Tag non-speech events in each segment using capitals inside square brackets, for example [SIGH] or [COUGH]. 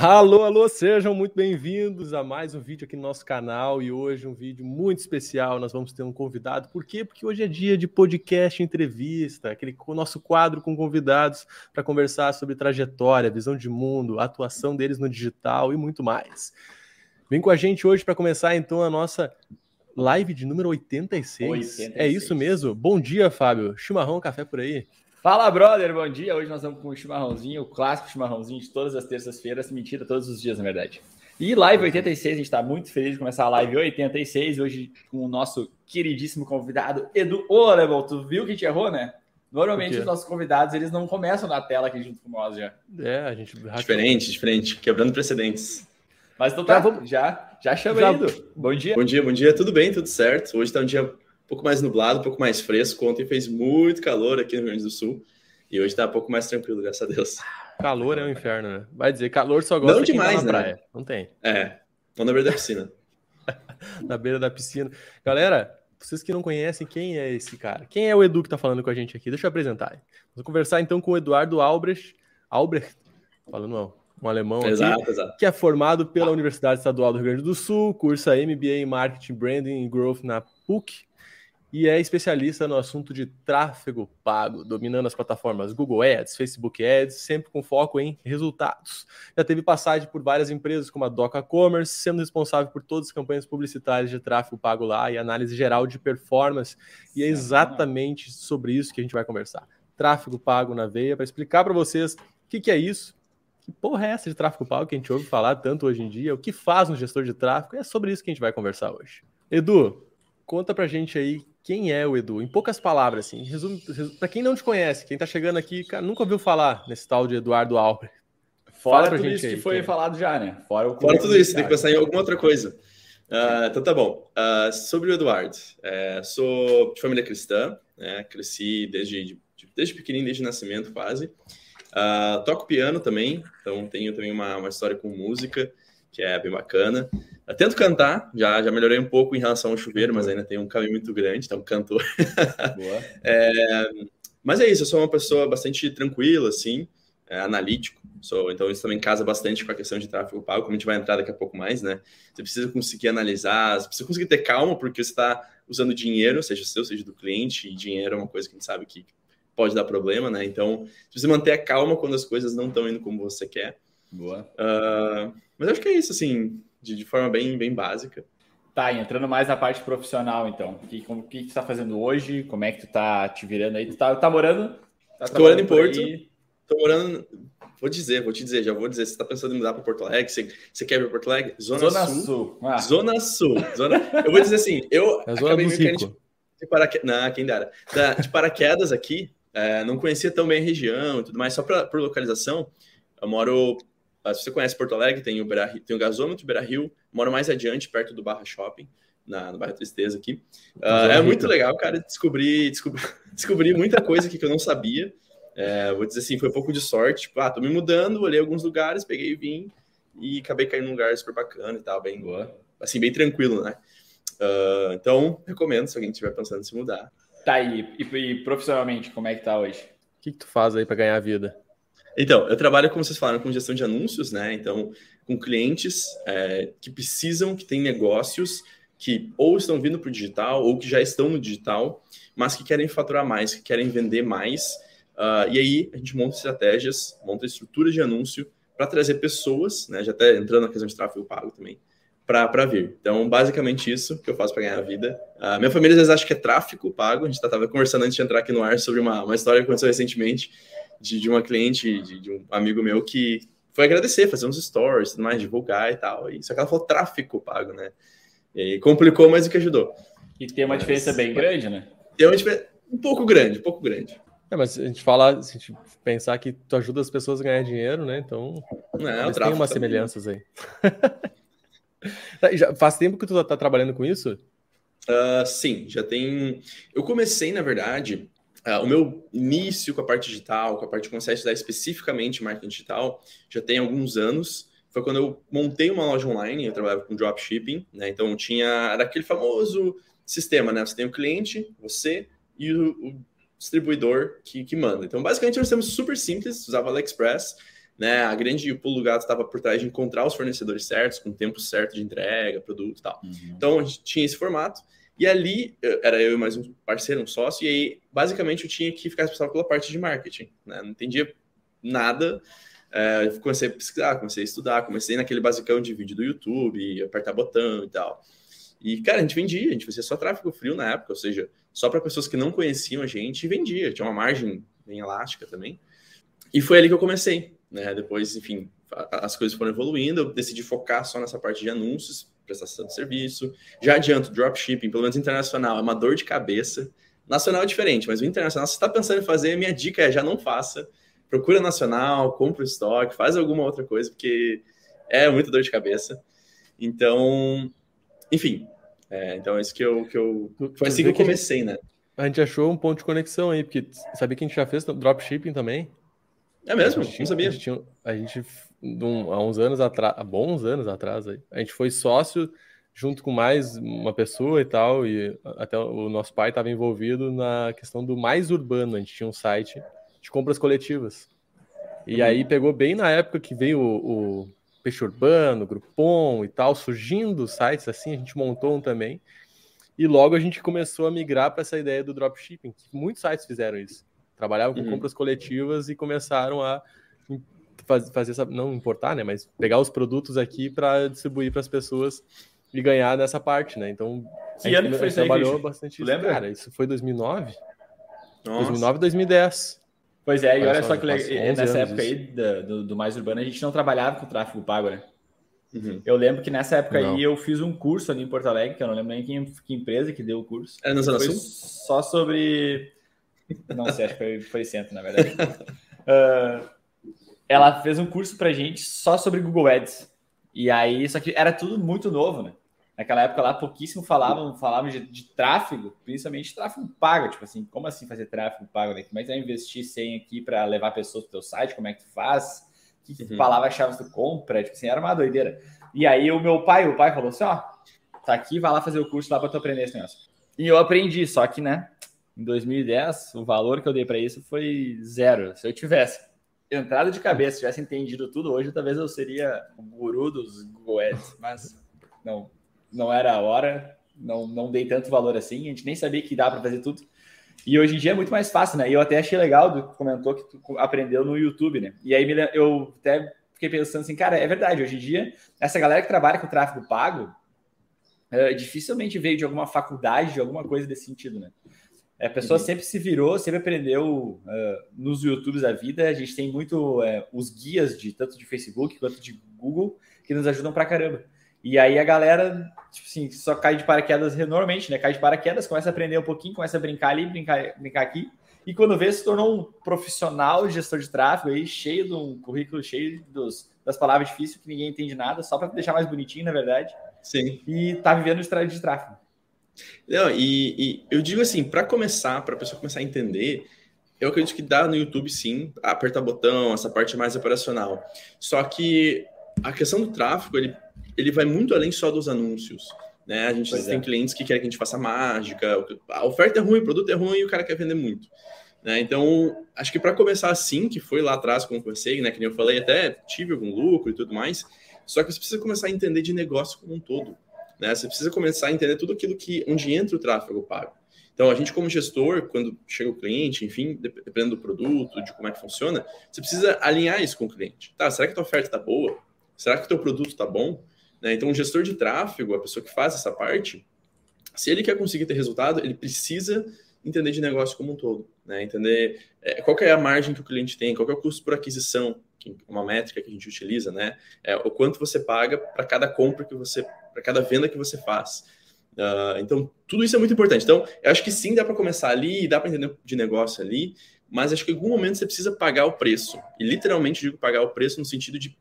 Alô, alô, sejam muito bem-vindos a mais um vídeo aqui no nosso canal e hoje um vídeo muito especial. Nós vamos ter um convidado. Por quê? Porque hoje é dia de podcast entrevista, aquele nosso quadro com convidados para conversar sobre trajetória, visão de mundo, atuação deles no digital e muito mais. Vem com a gente hoje para começar então a nossa live de número 86. 86. É isso mesmo? Bom dia, Fábio. Chimarrão, café por aí? Fala, brother, bom dia. Hoje nós vamos com o chimarrãozinho, o clássico chimarrãozinho de todas as terças-feiras. Mentira, todos os dias, na verdade. E live 86, a gente está muito feliz de começar a live 86, hoje com o nosso queridíssimo convidado, Edu Olebol. Tu viu que a gente errou, né? Normalmente os nossos convidados, eles não começam na tela aqui junto com nós já. É, a gente... Diferente, diferente, quebrando precedentes. Mas então tá, já, vamos... já, já chama já... Edu. Bom dia. Bom dia, bom dia, tudo bem, tudo certo. Hoje está um dia um pouco mais nublado, um pouco mais fresco. Ontem fez muito calor aqui no Rio Grande do Sul. E hoje tá um pouco mais tranquilo, graças a Deus. Calor é um inferno, né? Vai dizer, calor só gosta Não tá demais, tá né? praia. Não tem. É, não na beira da piscina. [LAUGHS] na beira da piscina. Galera, vocês que não conhecem, quem é esse cara? Quem é o Edu que tá falando com a gente aqui? Deixa eu apresentar. Vamos conversar então com o Eduardo Albrecht, Albrecht, falando não, um alemão exato, aqui, exato. que é formado pela Universidade Estadual do Rio Grande do Sul, cursa MBA em Marketing, Branding e Growth na PUC e é especialista no assunto de tráfego pago, dominando as plataformas Google Ads, Facebook Ads, sempre com foco em resultados. Já teve passagem por várias empresas como a Doca Commerce, sendo responsável por todas as campanhas publicitárias de tráfego pago lá e análise geral de performance. E é exatamente sobre isso que a gente vai conversar. Tráfego pago na veia, para explicar para vocês o que, que é isso, que porra é essa de tráfego pago que a gente ouve falar tanto hoje em dia, o que faz um gestor de tráfego, é sobre isso que a gente vai conversar hoje. Edu, conta pra gente aí quem é o Edu? Em poucas palavras, assim, resume, resume para quem não te conhece, quem tá chegando aqui, cara, nunca ouviu falar nesse tal de Eduardo Albrecht. Fora tudo isso aí, que foi quem? É. falado já, né? Fora, o Fora tudo isso, tem que pensar em alguma outra coisa. Uh, então tá bom. Uh, sobre o Eduardo, é, sou de família cristã, né? cresci desde, desde pequenininho, desde nascimento quase. Uh, toco piano também, então tenho também uma, uma história com música, que é bem bacana. Eu tento cantar, já, já melhorei um pouco em relação ao chuveiro, mas ainda tem um caminho muito grande, então cantor. [LAUGHS] é, mas é isso, eu sou uma pessoa bastante tranquila, assim, é, analítico, sou, então isso também casa bastante com a questão de tráfego pago, como a gente vai entrar daqui a pouco mais, né? Você precisa conseguir analisar, você precisa conseguir ter calma, porque você está usando dinheiro, seja seu, seja do cliente, e dinheiro é uma coisa que a gente sabe que pode dar problema, né? Então, você precisa manter a calma quando as coisas não estão indo como você quer. Boa. Uh, mas acho que é isso, assim, de, de forma bem, bem básica. Tá, entrando mais na parte profissional, então. O que, como, que, que tu tá fazendo hoje? Como é que tu tá te virando aí? Tu tá, tá morando? Tá Tô morando em Porto. Aí? Tô morando. Vou dizer, vou te dizer, já vou dizer. Você tá pensando em mudar para Porto Alegre? Você, você quer ir para Porto Alegre? Zona, Zona Sul. Sul. Ah. Zona Sul. Zona... Eu vou dizer assim, eu [LAUGHS] é acabei me de, de paraquedas. Não, quem dera. Da, de paraquedas aqui, é, não conhecia tão bem a região e tudo mais, só pra, por localização. Eu moro se você conhece Porto Alegre, tem o, Beira, tem o gasômetro Beira Rio, moro mais adiante, perto do Barra Shopping, na, no bairro Tristeza aqui. Uh, é muito legal, cara, descobrir descobri, [LAUGHS] descobri muita coisa aqui que eu não sabia. É, vou dizer assim, foi um pouco de sorte. Tipo, ah, tô me mudando, olhei alguns lugares, peguei e vim e acabei caindo num lugar super bacana e tal, bem, assim, bem tranquilo, né? Uh, então, recomendo se alguém estiver pensando em se mudar. Tá aí, e, e, profissionalmente, como é que tá hoje? O que, que tu faz aí para ganhar a vida? Então, eu trabalho, como vocês falaram, com gestão de anúncios, né? Então, com clientes é, que precisam, que têm negócios que ou estão vindo para o digital ou que já estão no digital, mas que querem faturar mais, que querem vender mais. Uh, e aí a gente monta estratégias, monta estrutura de anúncio para trazer pessoas, né? Já até entrando na questão de tráfego pago também, para vir. Então, basicamente isso que eu faço para ganhar a vida. Uh, minha família às vezes acha que é tráfico pago. A gente estava conversando antes de entrar aqui no ar sobre uma, uma história que aconteceu recentemente de, de uma cliente, de, de, um amigo meu que foi agradecer, fazer uns stories, tudo mais, divulgar e tal. E, só que ela falou tráfico pago, né? E complicou, mas o que ajudou. E tem uma diferença bem grande, né? Tem uma diferença um pouco grande, um pouco grande. É, mas a gente fala, se a gente pensar que tu ajuda as pessoas a ganhar dinheiro, né? Então, Não, tem umas semelhanças aí. [LAUGHS] já faz tempo que tu tá trabalhando com isso? Uh, sim, já tem. Eu comecei, na verdade, Uh, o meu início com a parte digital, com a parte de conceito especificamente marketing digital, já tem alguns anos. Foi quando eu montei uma loja online, eu trabalhava com dropshipping, né? Então tinha era aquele famoso sistema, né? Você tem o cliente, você e o, o distribuidor que, que manda. Então, basicamente, nós temos super simples, usava AliExpress, né? A grande pulo do gato estava por trás de encontrar os fornecedores certos, com o tempo certo de entrega, produto e tal. Uhum. Então, a gente tinha esse formato. E ali, era eu e mais um parceiro, um sócio, e aí, basicamente, eu tinha que ficar responsável pela parte de marketing. Né? Não entendia nada. É, comecei a pesquisar, comecei a estudar, comecei naquele basicão de vídeo do YouTube, apertar botão e tal. E, cara, a gente vendia, a gente fazia só tráfego frio na época, ou seja, só para pessoas que não conheciam a gente, e vendia. Tinha uma margem bem elástica também. E foi ali que eu comecei, né? Depois, enfim, as coisas foram evoluindo, eu decidi focar só nessa parte de anúncios, prestação de serviço. Já adianto, dropshipping, pelo menos internacional, é uma dor de cabeça. Nacional é diferente, mas o internacional, se você está pensando em fazer, minha dica é já não faça. Procura nacional, compra o estoque, faz alguma outra coisa, porque é muita dor de cabeça. Então, enfim, é, então é isso que eu, que eu. Foi assim que eu comecei, né? A gente achou um ponto de conexão aí, porque sabia que a gente já fez dropshipping também? É mesmo? Não sabia. A gente, tinha, a gente um, há uns anos atrás, há bons anos atrás, a gente foi sócio junto com mais uma pessoa e tal, e até o nosso pai estava envolvido na questão do mais urbano. A gente tinha um site de compras coletivas. E uhum. aí pegou bem na época que veio o, o Peixe Urbano, Groupon e tal, surgindo sites assim, a gente montou um também. E logo a gente começou a migrar para essa ideia do dropshipping, que muitos sites fizeram isso. Trabalhavam com uhum. compras coletivas e começaram a fazer essa, não importar, né, mas pegar os produtos aqui para distribuir para as pessoas e ganhar nessa parte, né? Então, que ano que foi isso trabalhou aí, bastante isso. Lembra? Cara, isso foi 2009. Nossa. 2009, 2010. Pois é, e olha, olha só, que nessa época aí do, do, Mais Urbano, a gente não trabalhava com tráfego pago, né? Uhum. Eu lembro que nessa época não. aí eu fiz um curso ali em Porto Alegre, que eu não lembro nem que, que empresa que deu o curso. Era no Zona Sul? Só sobre. Não sei, acho que foi, foi centro, na verdade. uh, [LAUGHS] ela fez um curso pra gente só sobre Google Ads. E aí, só que era tudo muito novo, né? Naquela época lá, pouquíssimo falavam, falavam de, de tráfego, principalmente tráfego pago. Tipo assim, como assim fazer tráfego pago? Né? Como é que vai investir 100 aqui para levar pessoas pro teu site? Como é que tu faz? Que, uhum. palavra-chave tu compra? Tipo assim, era uma doideira. E aí o meu pai, o pai falou assim, ó, tá aqui, vai lá fazer o curso lá para tu aprender esse negócio. E eu aprendi, só que, né, em 2010, o valor que eu dei para isso foi zero. Se eu tivesse entrado de cabeça, tivesse entendido tudo hoje, talvez eu seria o guru dos Ads, mas não, não era a hora, não, não dei tanto valor assim, a gente nem sabia que dá para fazer tudo. E hoje em dia é muito mais fácil, né? E eu até achei legal, do comentou que tu aprendeu no YouTube, né? E aí eu até fiquei pensando assim, cara, é verdade, hoje em dia, essa galera que trabalha com tráfego pago, é, dificilmente veio de alguma faculdade, de alguma coisa desse sentido, né? É, a pessoa uhum. sempre se virou, sempre aprendeu uh, nos YouTubes da vida. A gente tem muito uh, os guias de tanto de Facebook quanto de Google que nos ajudam pra caramba. E aí a galera, tipo assim, só cai de paraquedas normalmente, né? Cai de paraquedas, começa a aprender um pouquinho, começa a brincar ali, brincar, brincar aqui. E quando vê, se tornou um profissional gestor de tráfego aí, cheio de um currículo cheio dos, das palavras difíceis que ninguém entende nada, só para deixar mais bonitinho, na verdade. Sim. E tá vivendo de, de tráfego. Não, e, e eu digo assim, para começar, para a pessoa começar a entender, eu acredito que dá no YouTube sim, apertar botão, essa parte mais operacional. Só que a questão do tráfego, ele, ele vai muito além só dos anúncios. Né? A gente tem é. clientes que querem que a gente faça mágica, a oferta é ruim, o produto é ruim e o cara quer vender muito. Né? Então, acho que para começar assim, que foi lá atrás quando eu comecei, né? que nem eu falei, até tive algum lucro e tudo mais, só que você precisa começar a entender de negócio como um todo. Né? Você precisa começar a entender tudo aquilo que onde entra o tráfego pago. Então, a gente, como gestor, quando chega o cliente, enfim, dependendo do produto, de como é que funciona, você precisa alinhar isso com o cliente. Tá, será que a tua oferta está boa? Será que o teu produto está bom? Né? Então, o gestor de tráfego, a pessoa que faz essa parte, se ele quer conseguir ter resultado, ele precisa entender de negócio como um todo, né? Entender é, qual é a margem que o cliente tem, qual é o custo por aquisição, que é uma métrica que a gente utiliza, né? É, o quanto você paga para cada compra que você para cada venda que você faz. Uh, então, tudo isso é muito importante. Então, eu acho que sim, dá para começar ali, dá para entender de negócio ali, mas acho que em algum momento você precisa pagar o preço. E literalmente digo pagar o preço no sentido de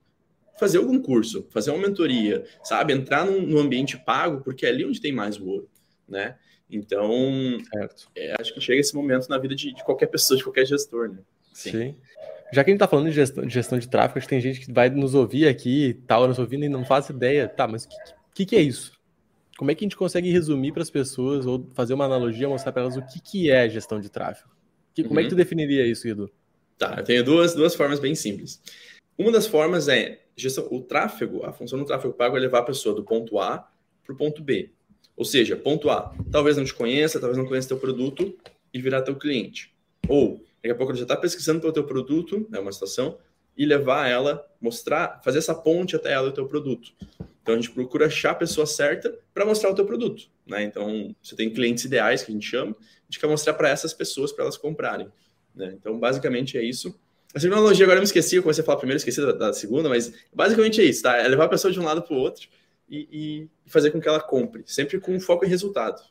fazer algum curso, fazer uma mentoria, sabe? Entrar num, num ambiente pago, porque é ali onde tem mais o ouro, né? Então, é, acho que chega esse momento na vida de, de, qualquer pessoa, de qualquer gestor, né? Sim. sim. Já que a gente tá falando de gestão, de gestão de tráfego, acho que tem gente que vai nos ouvir aqui, tal, nos ouvindo e não faz ideia. Tá, mas o que, que, que, é isso? Como é que a gente consegue resumir para as pessoas ou fazer uma analogia, mostrar para elas o que, que é gestão de tráfego? Que, como uhum. é que tu uhum. definiria isso, Ido? Tá, eu tenho duas, duas formas bem simples. Uma das formas é gestão, o tráfego, a função do tráfego pago é levar a pessoa do ponto A para o ponto B. Ou seja, ponto A, talvez não te conheça, talvez não conheça teu produto e virar teu cliente. Ou, daqui a pouco ele já está pesquisando pelo teu produto, é uma situação, e levar ela, mostrar, fazer essa ponte até ela o teu produto. Então a gente procura achar a pessoa certa para mostrar o teu produto, né? Então você tem clientes ideais que a gente chama, a gente quer mostrar para essas pessoas para elas comprarem, né? Então basicamente é isso. A segunda agora eu me esqueci, eu comecei a falar primeiro, esqueci da, da segunda, mas basicamente é isso, tá? É levar a pessoa de um lado para o outro e, e fazer com que ela compre, sempre com foco em resultado.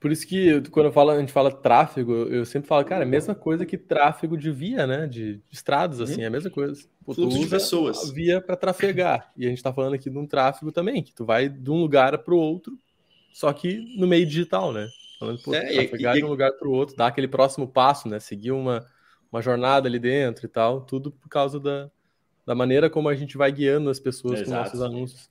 Por isso que quando eu falo, a gente fala tráfego, eu sempre falo, cara, é a mesma coisa que tráfego de via, né? De, de estradas, assim, uhum. é a mesma coisa. Pô, Fluxo de pessoas. Via para trafegar. E a gente está falando aqui de um tráfego também, que tu vai de um lugar para o outro, só que no meio digital, né? Falando, pô, é, trafegar e, de um lugar para o outro, dar aquele próximo passo, né? Seguir uma, uma jornada ali dentro e tal, tudo por causa da, da maneira como a gente vai guiando as pessoas com nossos anúncios.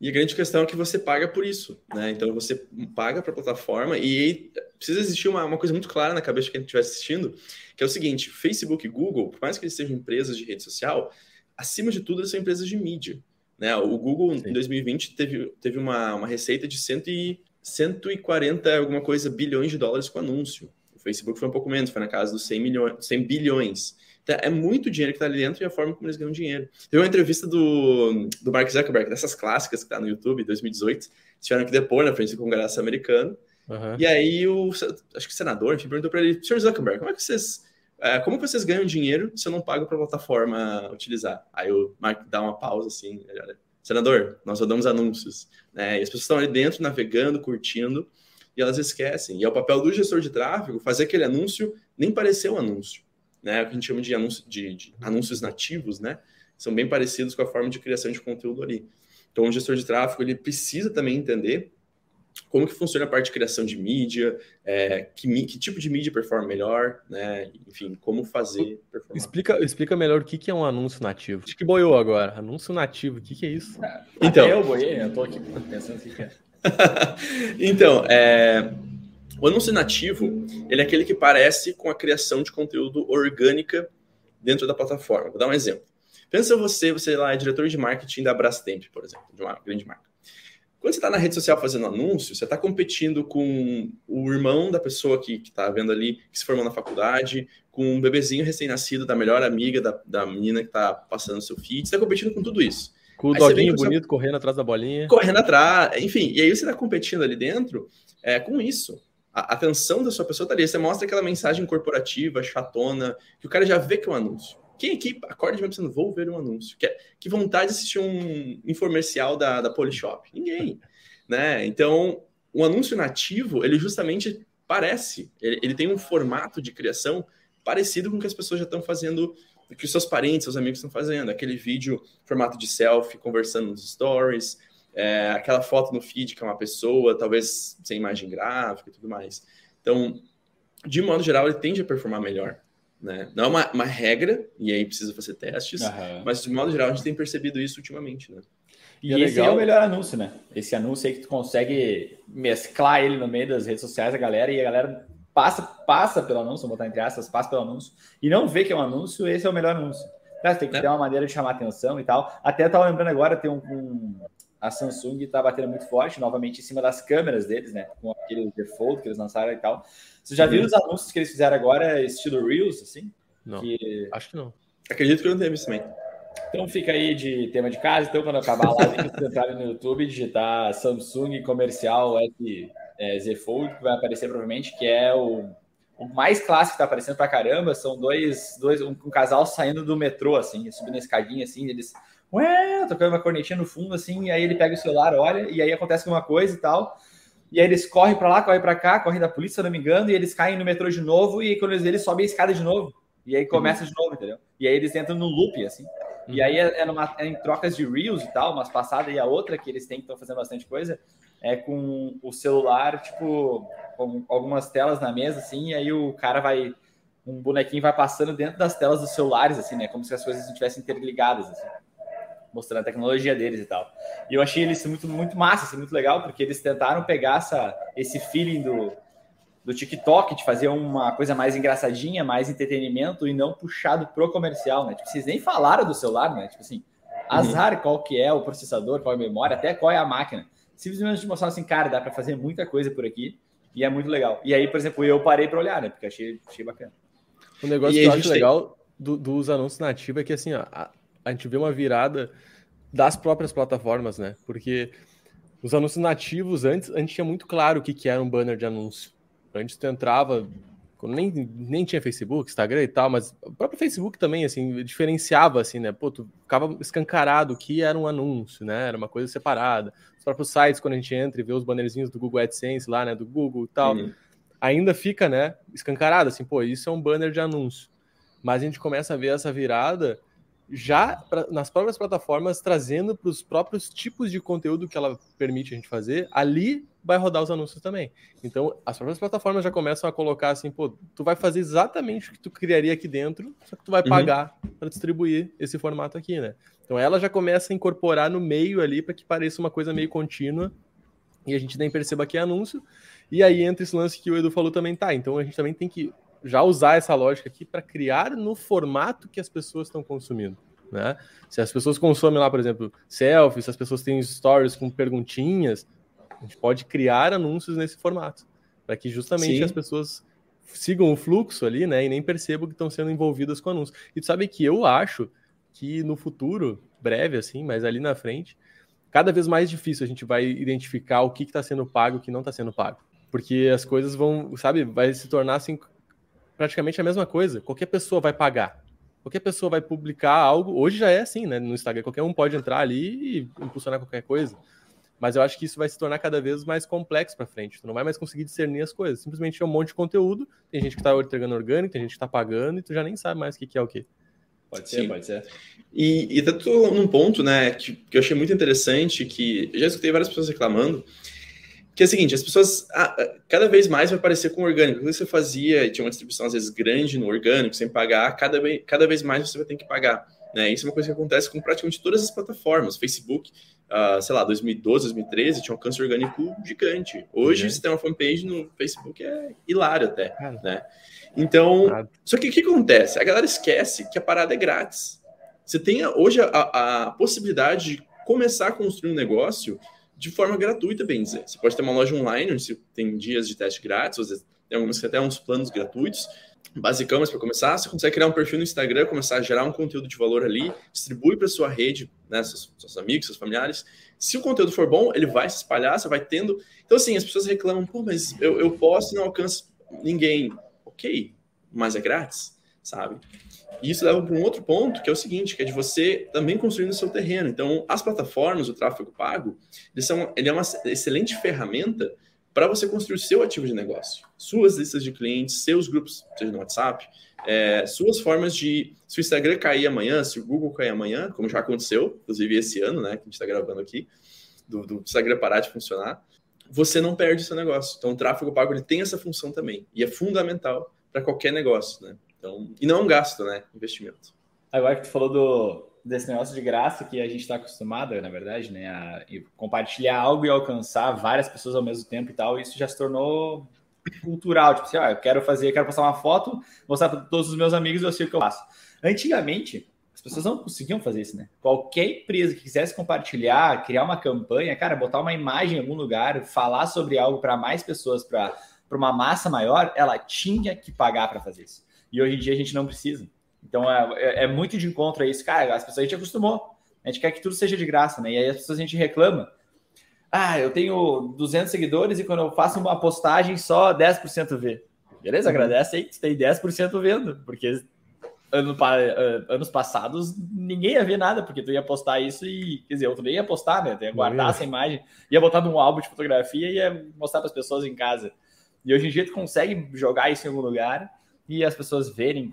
E a grande questão é que você paga por isso, né? Então você paga para a plataforma e precisa existir uma, uma coisa muito clara na cabeça de quem estiver assistindo, que é o seguinte: Facebook e Google, por mais que eles sejam empresas de rede social, acima de tudo eles são empresas de mídia. Né? O Google Sim. em 2020 teve, teve uma, uma receita de 100 e, 140 alguma coisa bilhões de dólares com anúncio. O Facebook foi um pouco menos, foi na casa dos 100, milhões, 100 bilhões. Então, é muito dinheiro que está ali dentro e a forma como eles ganham dinheiro. Teve uma entrevista do, do Mark Zuckerberg, dessas clássicas que está no YouTube, 2018, tiveram que depor na frente do Congresso americano. Uhum. E aí o acho que o senador enfim, perguntou para ele, Sr. Zuckerberg, como é que vocês é, como vocês ganham dinheiro se eu não pago para a plataforma utilizar? Aí o Mark dá uma pausa assim, olha, senador, nós rodamos anúncios, né? E as pessoas estão ali dentro navegando, curtindo e elas esquecem. E é o papel do gestor de tráfego fazer aquele anúncio nem parecer um anúncio né, o que a gente chama de, anúncio, de, de anúncios nativos, né, são bem parecidos com a forma de criação de conteúdo ali. Então, o gestor de tráfego ele precisa também entender como que funciona a parte de criação de mídia, é, que, que, tipo de mídia performa melhor, né? Enfim, como fazer performar. Explica, explica melhor o que, que é um anúncio nativo. Acho que boiou agora. Anúncio nativo, o que, que é isso? Então, eu boiei, eu tô aqui pensando o que é. [LAUGHS] então, é, o anúncio nativo, ele é aquele que parece com a criação de conteúdo orgânica dentro da plataforma. Vou dar um exemplo. Pensa você, você lá é diretor de marketing da Brastemp, por exemplo, de uma grande marca. Quando você está na rede social fazendo anúncio, você está competindo com o irmão da pessoa que está vendo ali, que se formou na faculdade, com um bebezinho recém-nascido da melhor amiga da, da menina que está passando seu feed, você está competindo com tudo isso. Com o doguinho bonito correndo atrás da bolinha. Correndo atrás, enfim. E aí você está competindo ali dentro é, com isso a atenção da sua pessoa tá ali. Você mostra aquela mensagem corporativa, chatona, que o cara já vê que é um anúncio. Quem aqui acorda de manhã pensando, vou ver um anúncio? Que, que vontade de assistir um infomercial da, da Polishop? Ninguém. [LAUGHS] né? Então, o anúncio nativo, ele justamente parece, ele, ele tem um formato de criação parecido com o que as pessoas já estão fazendo, que os seus parentes, seus amigos estão fazendo. Aquele vídeo, formato de selfie, conversando nos stories, é, aquela foto no feed que é uma pessoa, talvez sem imagem gráfica e tudo mais. Então, de modo geral, ele tende a performar melhor. Né? Não é uma, uma regra, e aí precisa fazer testes, uhum. mas de modo geral a gente tem percebido isso ultimamente. Né? E, e é esse legal. é o melhor anúncio, né? Esse anúncio aí que tu consegue mesclar ele no meio das redes sociais da galera e a galera passa, passa pelo anúncio, vou botar entre aspas, passa pelo anúncio e não vê que é um anúncio, esse é o melhor anúncio. Tem que é. ter uma maneira de chamar atenção e tal. Até eu tava lembrando agora, tem um, um a Samsung está batendo muito forte, novamente, em cima das câmeras deles, né? Com aquele default que eles lançaram e tal. Você já viu os anúncios que eles fizeram agora, estilo Reels, assim? Não, que... acho que não. Acredito que eu não tenho isso também. Então fica aí de tema de casa. Então, quando acabar a live, vocês entrarem no YouTube, digitar Samsung comercial S, é, Z Fold, que vai aparecer provavelmente, que é o, o mais clássico que tá aparecendo pra caramba. São dois, dois um, um casal saindo do metrô, assim, subindo a escadinha, assim, eles ué, tocando uma cornetinha no fundo, assim, e aí ele pega o celular, olha, e aí acontece uma coisa e tal. E aí eles correm para lá, correm para cá, correm da polícia, se eu não me engano, e eles caem no metrô de novo, e quando eles eles sobem a escada de novo. E aí começa uhum. de novo, entendeu? E aí eles entram no loop, assim. E aí é, é, numa, é, em trocas de reels e tal, umas passadas, e a outra que eles têm que estão fazendo bastante coisa, é com o celular, tipo, com algumas telas na mesa, assim, e aí o cara vai. Um bonequinho vai passando dentro das telas dos celulares, assim, né? Como se as coisas estivessem interligadas, assim mostrando a tecnologia deles e tal. E eu achei eles muito, muito massa, assim, muito legal, porque eles tentaram pegar essa, esse feeling do, do TikTok, de fazer uma coisa mais engraçadinha, mais entretenimento e não puxado pro comercial, né? Tipo, vocês nem falaram do celular, né? Tipo assim, azar uhum. qual que é o processador, qual é a memória, até qual é a máquina. Simplesmente mostrar assim, cara, dá para fazer muita coisa por aqui e é muito legal. E aí, por exemplo, eu parei para olhar, né? Porque achei, achei bacana. O negócio e que eu acho legal do, dos anúncios nativos é que assim, ó, a, a gente vê uma virada das próprias plataformas, né? Porque os anúncios nativos, antes, a gente tinha muito claro o que, que era um banner de anúncio. Antes tu entrava, nem, nem tinha Facebook, Instagram e tal, mas o próprio Facebook também, assim, diferenciava, assim, né? Pô, tu ficava escancarado o que era um anúncio, né? Era uma coisa separada. Os próprios sites, quando a gente entra e vê os bannerzinhos do Google AdSense lá, né? Do Google e tal, uhum. ainda fica, né? Escancarado, assim, pô, isso é um banner de anúncio. Mas a gente começa a ver essa virada já pra, nas próprias plataformas trazendo para os próprios tipos de conteúdo que ela permite a gente fazer, ali vai rodar os anúncios também. Então, as próprias plataformas já começam a colocar assim, pô, tu vai fazer exatamente o que tu criaria aqui dentro, só que tu vai uhum. pagar para distribuir esse formato aqui, né? Então, ela já começa a incorporar no meio ali para que pareça uma coisa meio contínua e a gente nem perceba que é anúncio. E aí entra esse lance que o Edu falou também, tá? Então a gente também tem que já usar essa lógica aqui para criar no formato que as pessoas estão consumindo. Né? Se as pessoas consomem lá, por exemplo, selfies, se as pessoas têm stories com perguntinhas, a gente pode criar anúncios nesse formato, para que justamente Sim. as pessoas sigam o fluxo ali, né, e nem percebam que estão sendo envolvidas com anúncios. E tu sabe que eu acho que no futuro, breve assim, mas ali na frente, cada vez mais difícil a gente vai identificar o que está sendo pago e o que não está sendo pago. Porque as coisas vão, sabe, vai se tornar assim praticamente a mesma coisa. Qualquer pessoa vai pagar. Qualquer pessoa vai publicar algo. Hoje já é assim, né? No Instagram, qualquer um pode entrar ali e impulsionar qualquer coisa. Mas eu acho que isso vai se tornar cada vez mais complexo para frente. Tu não vai mais conseguir discernir as coisas. Simplesmente é um monte de conteúdo. Tem gente que está entregando orgânico, tem gente que está pagando, e tu já nem sabe mais o que, que é o que. Pode ser, Sim. pode ser. E, e tá tudo num ponto, né, que, que eu achei muito interessante, que já escutei várias pessoas reclamando, que é o seguinte, as pessoas ah, ah, cada vez mais vai parecer com orgânico. Quando você fazia, tinha uma distribuição às vezes grande no orgânico, sem pagar, cada vez, cada vez mais você vai ter que pagar. Né? Isso é uma coisa que acontece com praticamente todas as plataformas. Facebook, uh, sei lá, 2012, 2013, tinha um alcance orgânico gigante. Hoje, uhum. você tem uma fanpage no Facebook, é hilário até. Né? Então, só que o que acontece? A galera esquece que a parada é grátis. Você tem hoje a, a possibilidade de começar a construir um negócio de forma gratuita, bem dizer. Você pode ter uma loja online, onde tem dias de teste grátis, às vezes tem algumas que até uns planos gratuitos, basicão, mas para começar, você consegue criar um perfil no Instagram, começar a gerar um conteúdo de valor ali, distribui para sua rede, né, seus, seus, amigos, seus familiares. Se o conteúdo for bom, ele vai se espalhar, você vai tendo. Então, assim, as pessoas reclamam, pô, mas eu, eu posto e não alcanço ninguém. Ok, mas é grátis, sabe? E isso leva para um outro ponto, que é o seguinte, que é de você também construir no seu terreno. Então, as plataformas, o tráfego pago, são, ele é uma excelente ferramenta para você construir o seu ativo de negócio. Suas listas de clientes, seus grupos, seja no WhatsApp, é, suas formas de... Se o Instagram cair amanhã, se o Google cair amanhã, como já aconteceu, inclusive esse ano, né, que a gente está gravando aqui, do, do Instagram parar de funcionar, você não perde seu negócio. Então, o tráfego pago ele tem essa função também. E é fundamental para qualquer negócio, né? Então, e não é um gasto, né? Investimento. Agora que tu falou do, desse negócio de graça que a gente está acostumado, na verdade, né? A compartilhar algo e alcançar várias pessoas ao mesmo tempo e tal, isso já se tornou cultural. Tipo assim, ah, eu quero fazer, quero postar uma foto, mostrar para todos os meus amigos eu sei o que eu faço. Antigamente, as pessoas não conseguiam fazer isso, né? Qualquer empresa que quisesse compartilhar, criar uma campanha, cara, botar uma imagem em algum lugar, falar sobre algo para mais pessoas, para uma massa maior, ela tinha que pagar para fazer isso. E hoje em dia a gente não precisa. Então é, é, é muito de encontro a isso. Cara, as pessoas a gente acostumou. A gente quer que tudo seja de graça, né? E aí as pessoas a gente reclama. Ah, eu tenho 200 seguidores e quando eu faço uma postagem só 10% vê. Beleza, uhum. agradece aí que tem 10% vendo, porque ano, eh, anos passados ninguém ia ver nada, porque tu ia postar isso e, quer dizer, outro nem ia postar, né? Ia guardar essa imagem, ia botar num álbum de fotografia e ia mostrar para as pessoas em casa. E hoje em dia tu consegue jogar isso em algum lugar e as pessoas verem,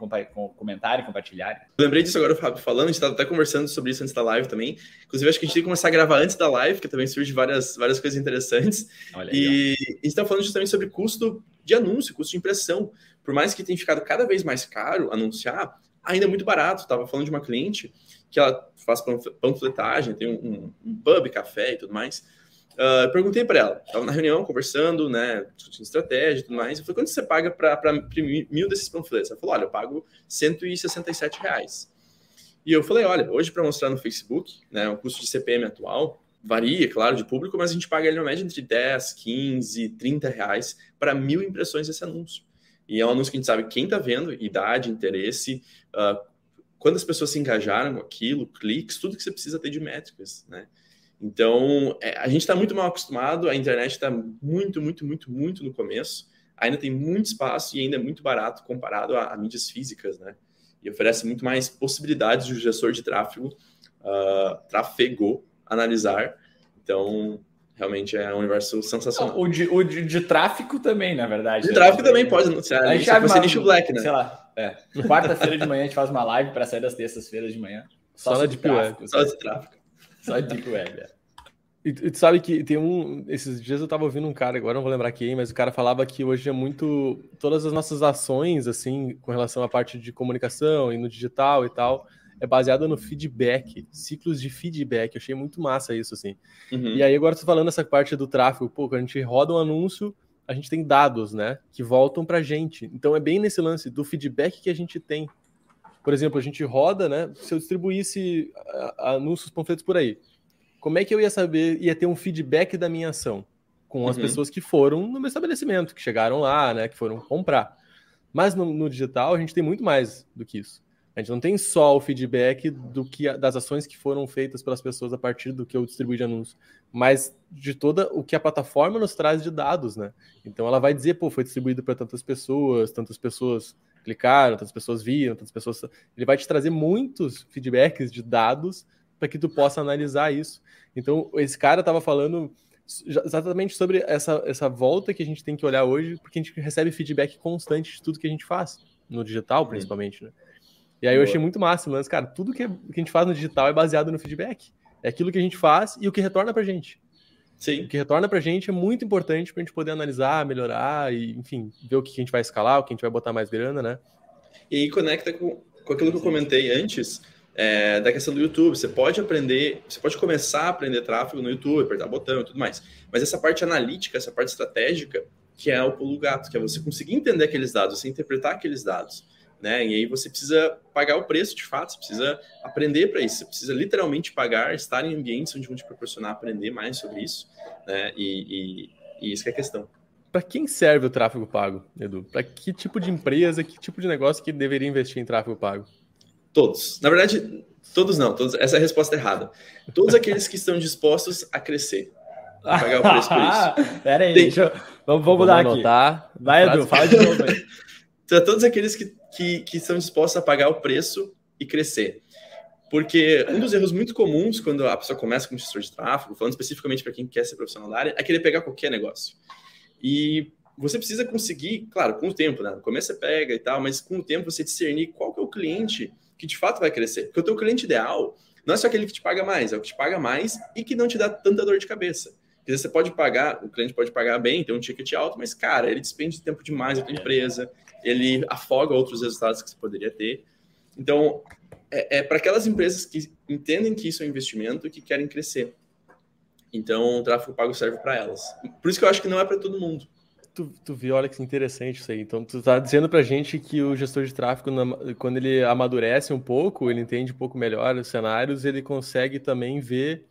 comentarem, compartilharem. lembrei disso agora, Fábio, falando, a gente estava até conversando sobre isso antes da live também. Inclusive, acho que a gente tem que começar a gravar antes da live, porque também surge várias, várias coisas interessantes. Olha e a gente está falando justamente sobre custo de anúncio, custo de impressão. Por mais que tenha ficado cada vez mais caro anunciar, ainda é muito barato. Estava falando de uma cliente que ela faz panfletagem, tem um, um pub, café e tudo mais. Uh, perguntei para ela, estava na reunião conversando, né, discutindo estratégia e tudo mais. Eu falei, quanto você paga para imprimir mil desses panfletos? Ela falou, olha, eu pago 167 reais. E eu falei, olha, hoje para mostrar no Facebook, né, o custo de CPM atual varia, claro, de público, mas a gente paga ali na média entre 10, 15, 30 reais para mil impressões desse anúncio. E é um anúncio que a gente sabe quem está vendo, idade, interesse, uh, quantas pessoas se engajaram com aquilo, cliques, tudo que você precisa ter de métricas, né? Então, é, a gente está muito mal acostumado, a internet está muito, muito, muito, muito no começo, ainda tem muito espaço e ainda é muito barato comparado a, a mídias físicas, né? E oferece muito mais possibilidades do gestor de tráfego, uh, tráfego, analisar. Então, realmente é um universo sensacional. Não, o, de, o de, de, tráfego também, na verdade. De tráfego também pode anunciar. A gente vai ser nicho black, né? Sei lá. É. Quarta-feira de manhã a gente faz uma live para sair das terças-feiras de manhã. Só, só de tráfego. Só de tráfego. Só deep web. É. E tu sabe que tem um. Esses dias eu tava ouvindo um cara, agora não vou lembrar quem, mas o cara falava que hoje é muito. Todas as nossas ações, assim, com relação à parte de comunicação e no digital e tal, é baseada no feedback, ciclos de feedback. Eu achei muito massa isso, assim. Uhum. E aí agora tô falando essa parte do tráfego, pô, quando a gente roda um anúncio, a gente tem dados, né? Que voltam pra gente. Então é bem nesse lance do feedback que a gente tem. Por exemplo, a gente roda, né? Se eu distribuísse anúncios panfletos por aí como é que eu ia saber, ia ter um feedback da minha ação com as uhum. pessoas que foram no meu estabelecimento, que chegaram lá, né, que foram comprar. Mas no, no, digital a gente tem muito mais do que isso. A gente não tem só o feedback do que das ações que foram feitas pelas pessoas a partir do que eu distribuí de anúncio, mas de toda o que a plataforma nos traz de dados, né? Então ela vai dizer, pô, foi distribuído para tantas pessoas, tantas pessoas clicaram, tantas pessoas viram, tantas pessoas. Ele vai te trazer muitos feedbacks de dados para que tu possa analisar isso. Então, esse cara estava falando exatamente sobre essa, essa volta que a gente tem que olhar hoje, porque a gente recebe feedback constante de tudo que a gente faz, no digital, principalmente, né? E aí eu achei muito massa, mas, cara, tudo que, que a gente faz no digital é baseado no feedback. É aquilo que a gente faz e o que retorna pra gente. Sim. O que retorna pra gente é muito importante pra gente poder analisar, melhorar e, enfim, ver o que a gente vai escalar, o que a gente vai botar mais grana, né? E aí conecta com, com aquilo que eu comentei antes, é, da questão do YouTube. Você pode aprender, você pode começar a aprender tráfego no YouTube, apertar botão e tudo mais. Mas essa parte analítica, essa parte estratégica, que é o pulo gato, que é você conseguir entender aqueles dados, você interpretar aqueles dados. Né? E aí você precisa pagar o preço de fato, você precisa aprender para isso, você precisa literalmente pagar, estar em ambientes onde vão te proporcionar aprender mais sobre isso, né? E, e, e isso é a questão. Para quem serve o tráfego pago, Edu? Para que tipo de empresa, que tipo de negócio que deveria investir em tráfego pago? Todos. Na verdade, todos não. Todos, essa é a resposta errada. Todos aqueles que estão dispostos a crescer. A pagar o preço por isso. [LAUGHS] Pera aí, Tem... deixa eu... Vamos, vamos mudar aqui. Anotar. Vai, Edu, fala de novo aí. [LAUGHS] então, todos aqueles que, que, que estão dispostos a pagar o preço e crescer. Porque um dos erros muito comuns quando a pessoa começa como gestor de tráfego, falando especificamente para quem quer ser profissional da área, é querer pegar qualquer negócio. E você precisa conseguir, claro, com o tempo, né? No começo você pega e tal, mas com o tempo você discernir qual que é o cliente que de fato vai crescer. Porque o teu cliente ideal não é só aquele que te paga mais, é o que te paga mais e que não te dá tanta dor de cabeça. Porque você pode pagar, o cliente pode pagar bem, tem um ticket alto, mas, cara, ele despende tempo demais da tua empresa, ele afoga outros resultados que você poderia ter. Então, é, é para aquelas empresas que entendem que isso é um investimento e que querem crescer. Então, o tráfego pago serve para elas. Por isso que eu acho que não é para todo mundo tu, tu viu, olha que interessante isso aí. Então, tu tá dizendo pra gente que o gestor de tráfego, quando ele amadurece um pouco, ele entende um pouco melhor os cenários, ele consegue também ver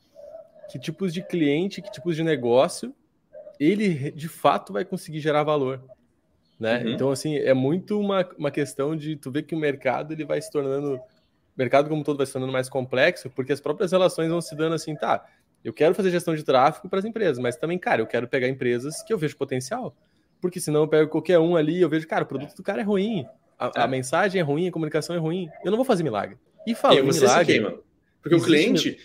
que tipos de cliente, que tipos de negócio ele de fato vai conseguir gerar valor. Né? Uhum. Então, assim, é muito uma, uma questão de tu ver que o mercado ele vai se tornando. O mercado como todo vai se tornando mais complexo, porque as próprias relações vão se dando assim, tá. Eu quero fazer gestão de tráfego para as empresas, mas também, cara, eu quero pegar empresas que eu vejo potencial. Porque senão eu pego qualquer um ali e eu vejo, cara, o produto do cara é ruim. A, a, é. mensagem é ruim, a comunicação é ruim. Eu não vou fazer milagre. E falando você milagre... Porque o cliente...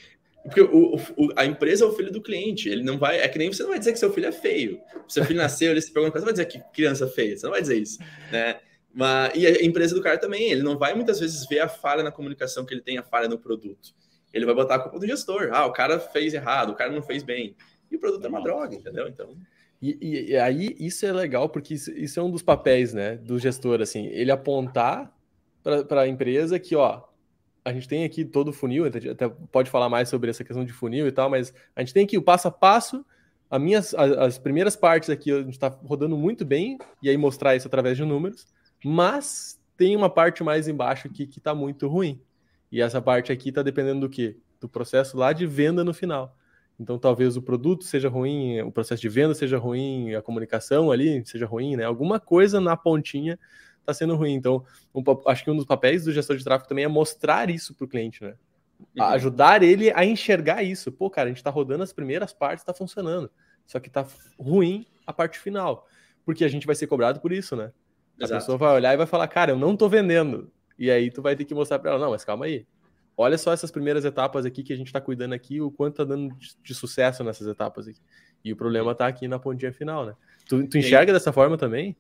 Porque o, o, a empresa é o filho do cliente. Ele não vai... É que nem você não vai dizer que seu filho é feio. Seu filho nasceu, ele se pergunta, você vai dizer que criança feia. Você não vai dizer isso, né? Mas, e a empresa do cara também, ele não vai muitas vezes ver a falha na comunicação que ele tem, a falha no produto. Ele vai botar a culpa do gestor. Ah, o cara fez errado, o cara não fez bem. E o produto é uma droga, entendeu? Então... E, e, e, aí isso é legal porque isso, isso, é um dos papéis, né, do gestor, assim, ele apontar para a empresa que, ó, a gente tem aqui todo o funil, até pode falar mais sobre essa questão de funil e tal, mas a gente tem aqui o passo a passo as minhas as, as primeiras partes aqui a gente está rodando muito bem e aí mostrar isso através de números, mas tem uma parte mais embaixo aqui que está muito ruim. E essa parte aqui está dependendo do quê? Do processo lá de venda no final. Então talvez o produto seja ruim, o processo de venda seja ruim, a comunicação ali seja ruim, né? Alguma coisa na pontinha está sendo ruim. Então, um, acho que um dos papéis do gestor de tráfego também é mostrar isso para o cliente, né? Uhum. Ajudar ele a enxergar isso. Pô, cara, a gente está rodando as primeiras partes, está funcionando. Só que está ruim a parte final. Porque a gente vai ser cobrado por isso, né? Exato. A pessoa vai olhar e vai falar, cara, eu não estou vendendo. E aí tu vai ter que mostrar para ela, não, mas calma aí. Olha só essas primeiras etapas aqui que a gente está cuidando aqui, o quanto está dando de, de, sucesso nessas etapas aqui. E o problema está aqui na pontinha final, né? Tu, tu enxerga dessa forma também?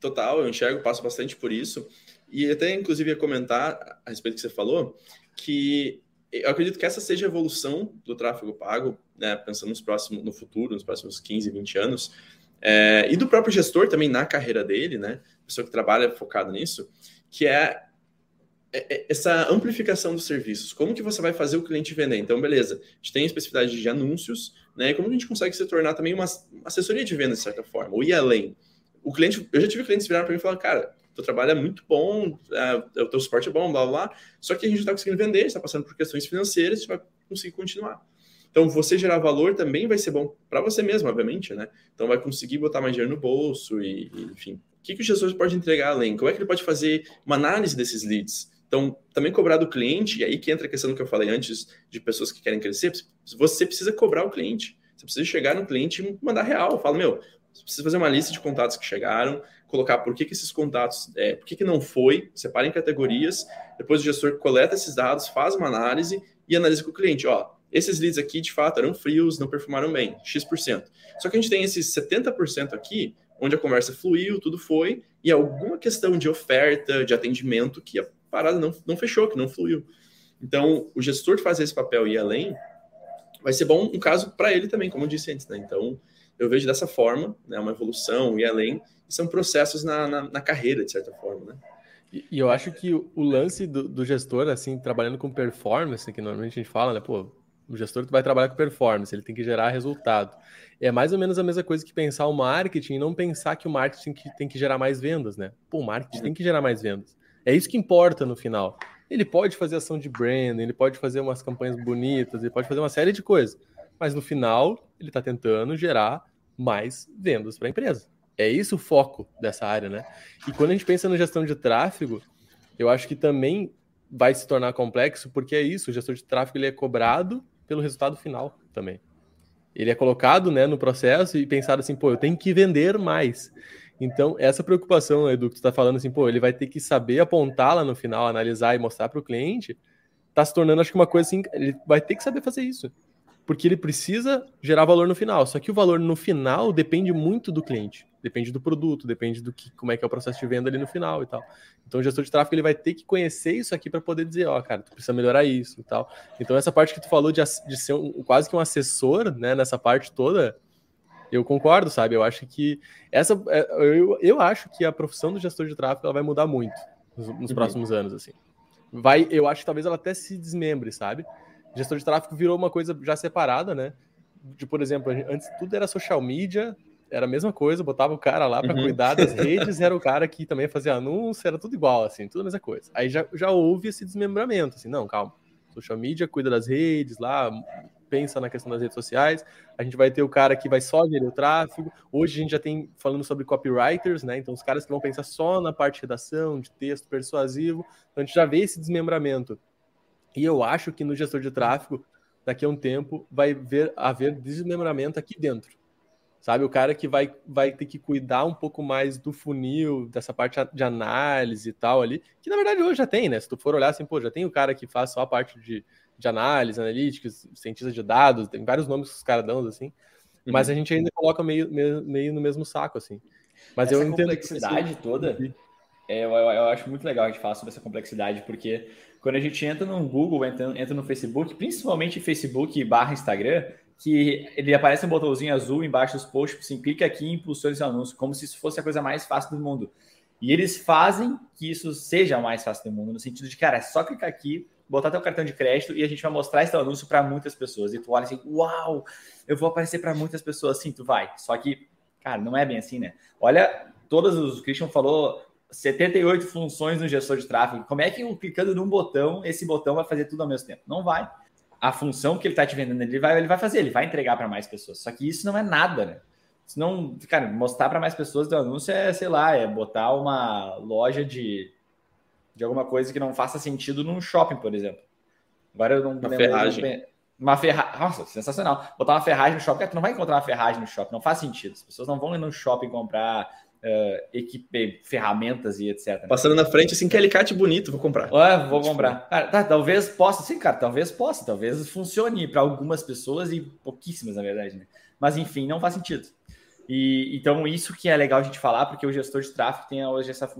Total, eu enxergo, passo bastante por isso. E até, inclusive, ia comentar a respeito do que você falou, que eu acredito que essa seja a evolução do tráfego pago, né, pensando nos próximos, no futuro, nos próximos 15, 20 anos, é, e do próprio gestor também na carreira dele, né, pessoa que trabalha focado nisso, que é, é, é essa amplificação dos serviços. Como que você vai fazer o cliente vender? Então, beleza, a gente tem a especificidade de anúncios, né, e como a gente consegue se tornar também uma assessoria de venda, de certa forma, ou ir além o cliente, eu já tive clientes virar para mim e falar, cara, teu trabalho é muito bom, é, o teu suporte é bom, blá, blá, blá, só que a gente não está conseguindo vender, está passando por questões financeiras, a gente vai conseguir continuar. Então, você gerar valor também vai ser bom para você mesmo, obviamente, né? Então, vai conseguir botar mais dinheiro no bolso e, e enfim. O que, que o gestor pode entregar além? Como é que ele pode fazer uma análise desses leads? Então, também cobrar do cliente, e aí que entra a questão que eu falei antes de pessoas que querem crescer, você precisa cobrar o cliente. Você precisa chegar no cliente e mandar real. Fala, meu, você precisa fazer uma lista de contatos que chegaram, colocar por que, que esses contatos, é, por que, que não foi, separa em categorias, depois o gestor coleta esses dados, faz uma análise e analisa com o cliente. Ó, esses leads aqui, de fato, eram frios, não perfumaram bem, X%. Só que a gente tem esses 70% aqui, onde a conversa fluiu, tudo foi, e alguma questão de oferta, de atendimento, que a parada não, não fechou, que não fluiu. Então, o gestor fazer esse papel e além, vai ser bom um caso para ele também, como eu disse antes, né? Então, eu vejo dessa forma, né, uma evolução e além, e são processos na, na, na, carreira, de certa forma, né? E, e eu acho que o, lance do, do, gestor, assim, trabalhando com performance, que normalmente a gente fala, né, pô, o gestor vai trabalhar com performance, ele tem que gerar resultado. É mais ou menos a mesma coisa que pensar o marketing e não pensar que o marketing tem que gerar mais vendas, né? Pô, o marketing tem que gerar mais vendas. É isso que importa no final. Ele pode fazer ação de branding, ele pode fazer umas campanhas bonitas, ele pode fazer uma série de coisas mas no final ele está tentando gerar mais vendas para a empresa. É isso o foco dessa área, né? E quando a gente pensa na gestão de tráfego, eu acho que também vai se tornar complexo, porque é isso, o gestor de tráfego ele é cobrado pelo resultado final também. Ele é colocado né, no processo e pensado assim, pô, eu tenho que vender mais. Então, essa preocupação, Edu, que tu está falando assim, pô, ele vai ter que saber apontar lá no final, analisar e mostrar para o cliente, está se tornando, acho que uma coisa assim, ele vai ter que saber fazer isso porque ele precisa gerar valor no final. Só que o valor no final depende muito do cliente, depende do produto, depende do que, como é que é o processo de venda ali no final e tal. Então o gestor de tráfego ele vai ter que conhecer isso aqui para poder dizer, ó, oh, cara, tu precisa melhorar isso e tal. Então essa parte que tu falou de, de ser um, quase que um assessor, né, nessa parte toda, eu concordo, sabe? Eu acho que essa, é, eu, eu acho que a profissão do gestor de tráfego ela vai mudar muito nos, nos uhum. próximos anos, assim. Vai, eu acho que talvez ela até se desmembre, sabe? Gestor de tráfego virou uma coisa já separada, né? De, por exemplo, antes tudo era social media, era a mesma coisa, botava o cara lá para uhum. cuidar das [LAUGHS] redes, era o cara que também fazia anúncio, era tudo igual, assim, tudo a mesma coisa. Aí já, já houve esse desmembramento, assim, não, calma. Social media cuida das redes lá, pensa na questão das redes sociais. A gente vai ter o cara que vai só gerir o tráfego. Hoje a gente já tem falando sobre copywriters, né? Então os caras que vão pensar só na parte de redação, de texto persuasivo. Então a gente já vê esse desmembramento. E eu acho que no gestor de tráfego, daqui a um tempo, vai ver, haver desmembramento aqui dentro. Sabe, o cara que vai, vai ter que cuidar um pouco mais do funil, dessa parte de análise e tal ali, que na verdade hoje já tem, né? Se tu for olhar assim, pô, já tem o cara que faz só a parte de, de análise, analíticas, cientista de dados, tem vários nomes que os caras dão, assim, uhum. mas a gente ainda coloca meio, meio, meio no mesmo saco, assim. Mas essa eu entendo. complexidade toda, é, eu, eu, eu acho muito legal a gente falar sobre essa complexidade, porque quando a gente entra no Google, entra, entra no Facebook, principalmente Facebook barra Instagram, que ele aparece um botãozinho azul embaixo dos posts, assim, clica aqui e impulsiona esse anúncio, como se isso fosse a coisa mais fácil do mundo. E eles fazem que isso seja a mais fácil do mundo, no sentido de, cara, é só clicar aqui, botar teu cartão de crédito e a gente vai mostrar esse anúncio para muitas pessoas. E tu olha assim, uau, eu vou aparecer para muitas pessoas. Sim, tu vai. Só que, cara, não é bem assim, né? Olha, todos os. O Christian falou 78 funções no gestor de tráfego. Como é que clicando num botão, esse botão vai fazer tudo ao mesmo tempo? Não vai. A função que ele está te vendendo, ele vai, ele vai fazer, ele vai entregar para mais pessoas. Só que isso não é nada, né? Se não, cara, mostrar para mais pessoas do anúncio é, sei lá, é botar uma loja de, de alguma coisa que não faça sentido num shopping, por exemplo. Agora eu não uma ferragem. Uma ferragem. Nossa, sensacional. Botar uma ferragem no shopping, tu não vai encontrar uma ferragem no shopping, não faz sentido. As pessoas não vão ir no shopping comprar uh, equipe, ferramentas e etc. Passando na frente, assim, que alicate bonito, vou comprar. Ué, vou comprar. Cara, tá, talvez possa, sim, cara, talvez possa, talvez funcione para algumas pessoas e pouquíssimas, na verdade, né? Mas enfim, não faz sentido. E então isso que é legal a gente falar, porque o gestor de tráfego tem hoje essa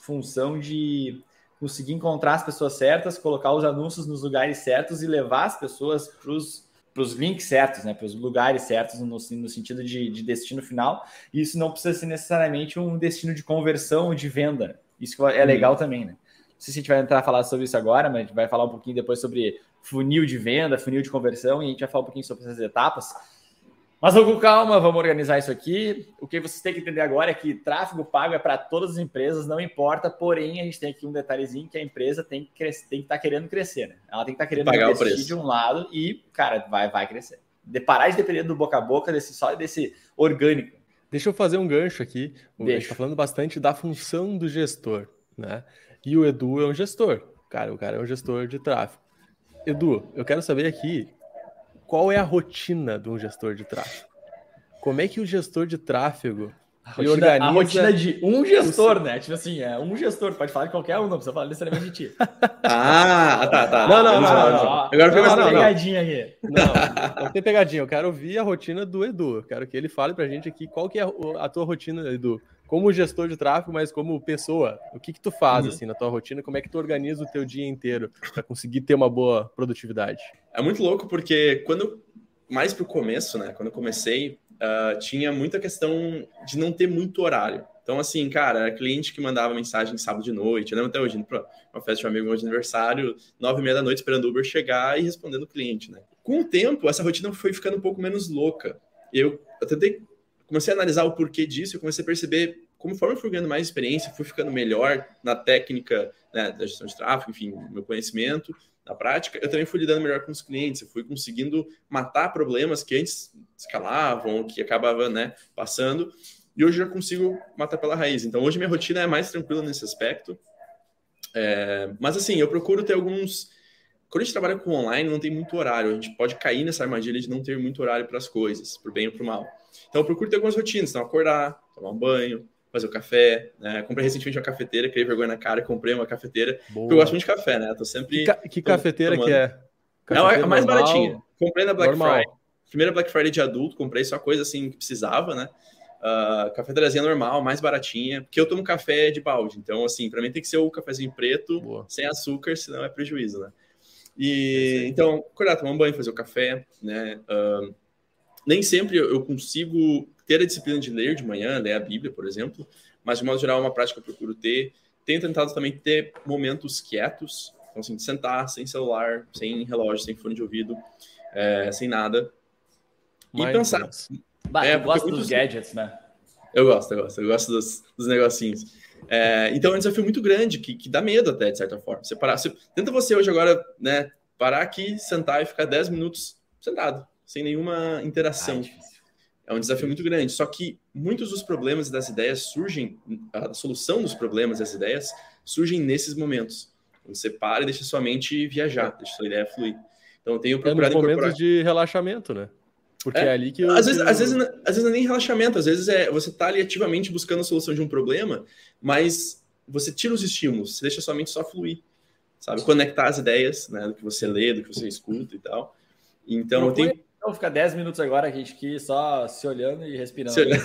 função de conseguir encontrar as pessoas certas, colocar os anúncios nos lugares certos e levar as pessoas para os links certos, né, para os lugares certos no, no sentido de, de, destino final. E isso não precisa ser necessariamente um destino de conversão ou de venda. Isso é legal uhum. também, né? Não sei se a gente vai entrar a falar sobre isso agora, mas a gente vai falar um pouquinho depois sobre funil de venda, funil de conversão, e a gente vai falar um pouquinho sobre essas etapas. Mas com calma, vamos organizar isso aqui. O que vocês têm que entender agora é que tráfego pago é para todas as empresas, não importa, porém a gente tem aqui um detalhezinho que a empresa tem que crescer, tem que estar tá querendo crescer, né? Ela tem que estar tá querendo Pagar investir de um lado e, cara, vai, vai crescer. De parar de depender do boca a boca, desse só desse orgânico. Deixa eu fazer um gancho aqui. Deixa. A gente está falando bastante da função do gestor, né? E o Edu é um gestor. Cara, o cara é um gestor de tráfego. Edu, eu quero saber aqui qual é a rotina de um gestor de tráfego? Como é que o gestor de tráfego a rotina, organiza... a rotina de um gestor, o... né? Tipo assim, é um gestor, pode falar de qualquer um, não precisa falar necessariamente de ti. ah, tá, tá. Não, não, não. não, não. Agora não, não, pegadinha aqui. Não, não tem pegadinha. Eu quero ouvir a rotina do Edu. Eu quero que ele fale pra gente aqui qual que é a tua rotina, Edu. Como gestor de tráfego, mas como pessoa. O que que tu faz, uhum. assim, na tua rotina? Como é que tu organiza o teu dia inteiro para conseguir ter uma boa produtividade? É muito louco, porque quando... Mais pro começo, né? Quando eu comecei, uh, tinha muita questão de não ter muito horário. Então, assim, cara, era cliente que mandava mensagem sábado de noite. Eu lembro até hoje, indo pra uma festa de um amigo de aniversário, nove e meia da noite, esperando o Uber chegar e respondendo o cliente, né? Com o tempo, essa rotina foi ficando um pouco menos louca. Eu, eu tentei, comecei a analisar o porquê disso, eu comecei a perceber, conforme eu fui ganhando mais experiência, fui ficando melhor na técnica né, da gestão de tráfego, enfim, meu conhecimento, na prática, eu também fui lidando melhor com os clientes, eu fui conseguindo matar problemas que antes escalavam, que acabava né, passando, e hoje eu já consigo matar pela raiz. Então, hoje minha rotina é mais tranquila nesse aspecto. É, mas, assim, eu procuro ter alguns. Quando a gente trabalha com online, não tem muito horário. A gente pode cair nessa armadilha de não ter muito horário para as coisas, o bem ou o mal. Então, eu procuro ter algumas rotinas. Então, acordar, tomar um banho, fazer o café. Né? Comprei recentemente uma cafeteira, criei vergonha na cara, comprei uma cafeteira. Eu gosto muito de café, né? tô sempre. Que, que cafeteira tomando. que é? Cafeteira é a mais normal, baratinha. Comprei na Black normal. Friday. Primeira Black Friday de adulto, comprei só coisa assim que precisava, né? Uh, cafeteirazinha normal, mais baratinha, porque eu tomo café de balde. Então, assim, para mim tem que ser o cafezinho preto, Boa. sem açúcar, senão é prejuízo, né? E então, acordar, tomar um banho, fazer o café, né? Uh, nem sempre eu consigo ter a disciplina de ler de manhã, ler a Bíblia, por exemplo, mas de modo geral é uma prática que eu procuro ter. Tenho tentado também ter momentos quietos, então assim, de sentar sem celular, sem relógio, sem fone de ouvido, é, sem nada. E pensar. Bah, é, gosta dos gadgets, né? Eu gosto, eu gosto, eu gosto dos, dos negocinhos. É, então é um desafio muito grande, que, que dá medo até, de certa forma. Você parar, você, tenta você hoje agora, né, parar aqui, sentar e ficar 10 minutos sentado, sem nenhuma interação. É um desafio muito grande. Só que muitos dos problemas e das ideias surgem, a solução dos problemas e das ideias surgem nesses momentos. Você para e deixa sua mente viajar, deixa sua ideia fluir. Então eu tenho procurado é nos momentos de relaxamento, né? Porque é, é ali que eu... às, vezes, às, vezes, às vezes não é nem relaxamento, às vezes é você tá ali ativamente buscando a solução de um problema, mas você tira os estímulos, você deixa sua mente só fluir, sabe? Conectar as ideias, né? Do que você lê, do que você escuta e tal. Então, eu tenho Vamos ficar 10 minutos agora, a gente aqui só se olhando e respirando. Se olhando.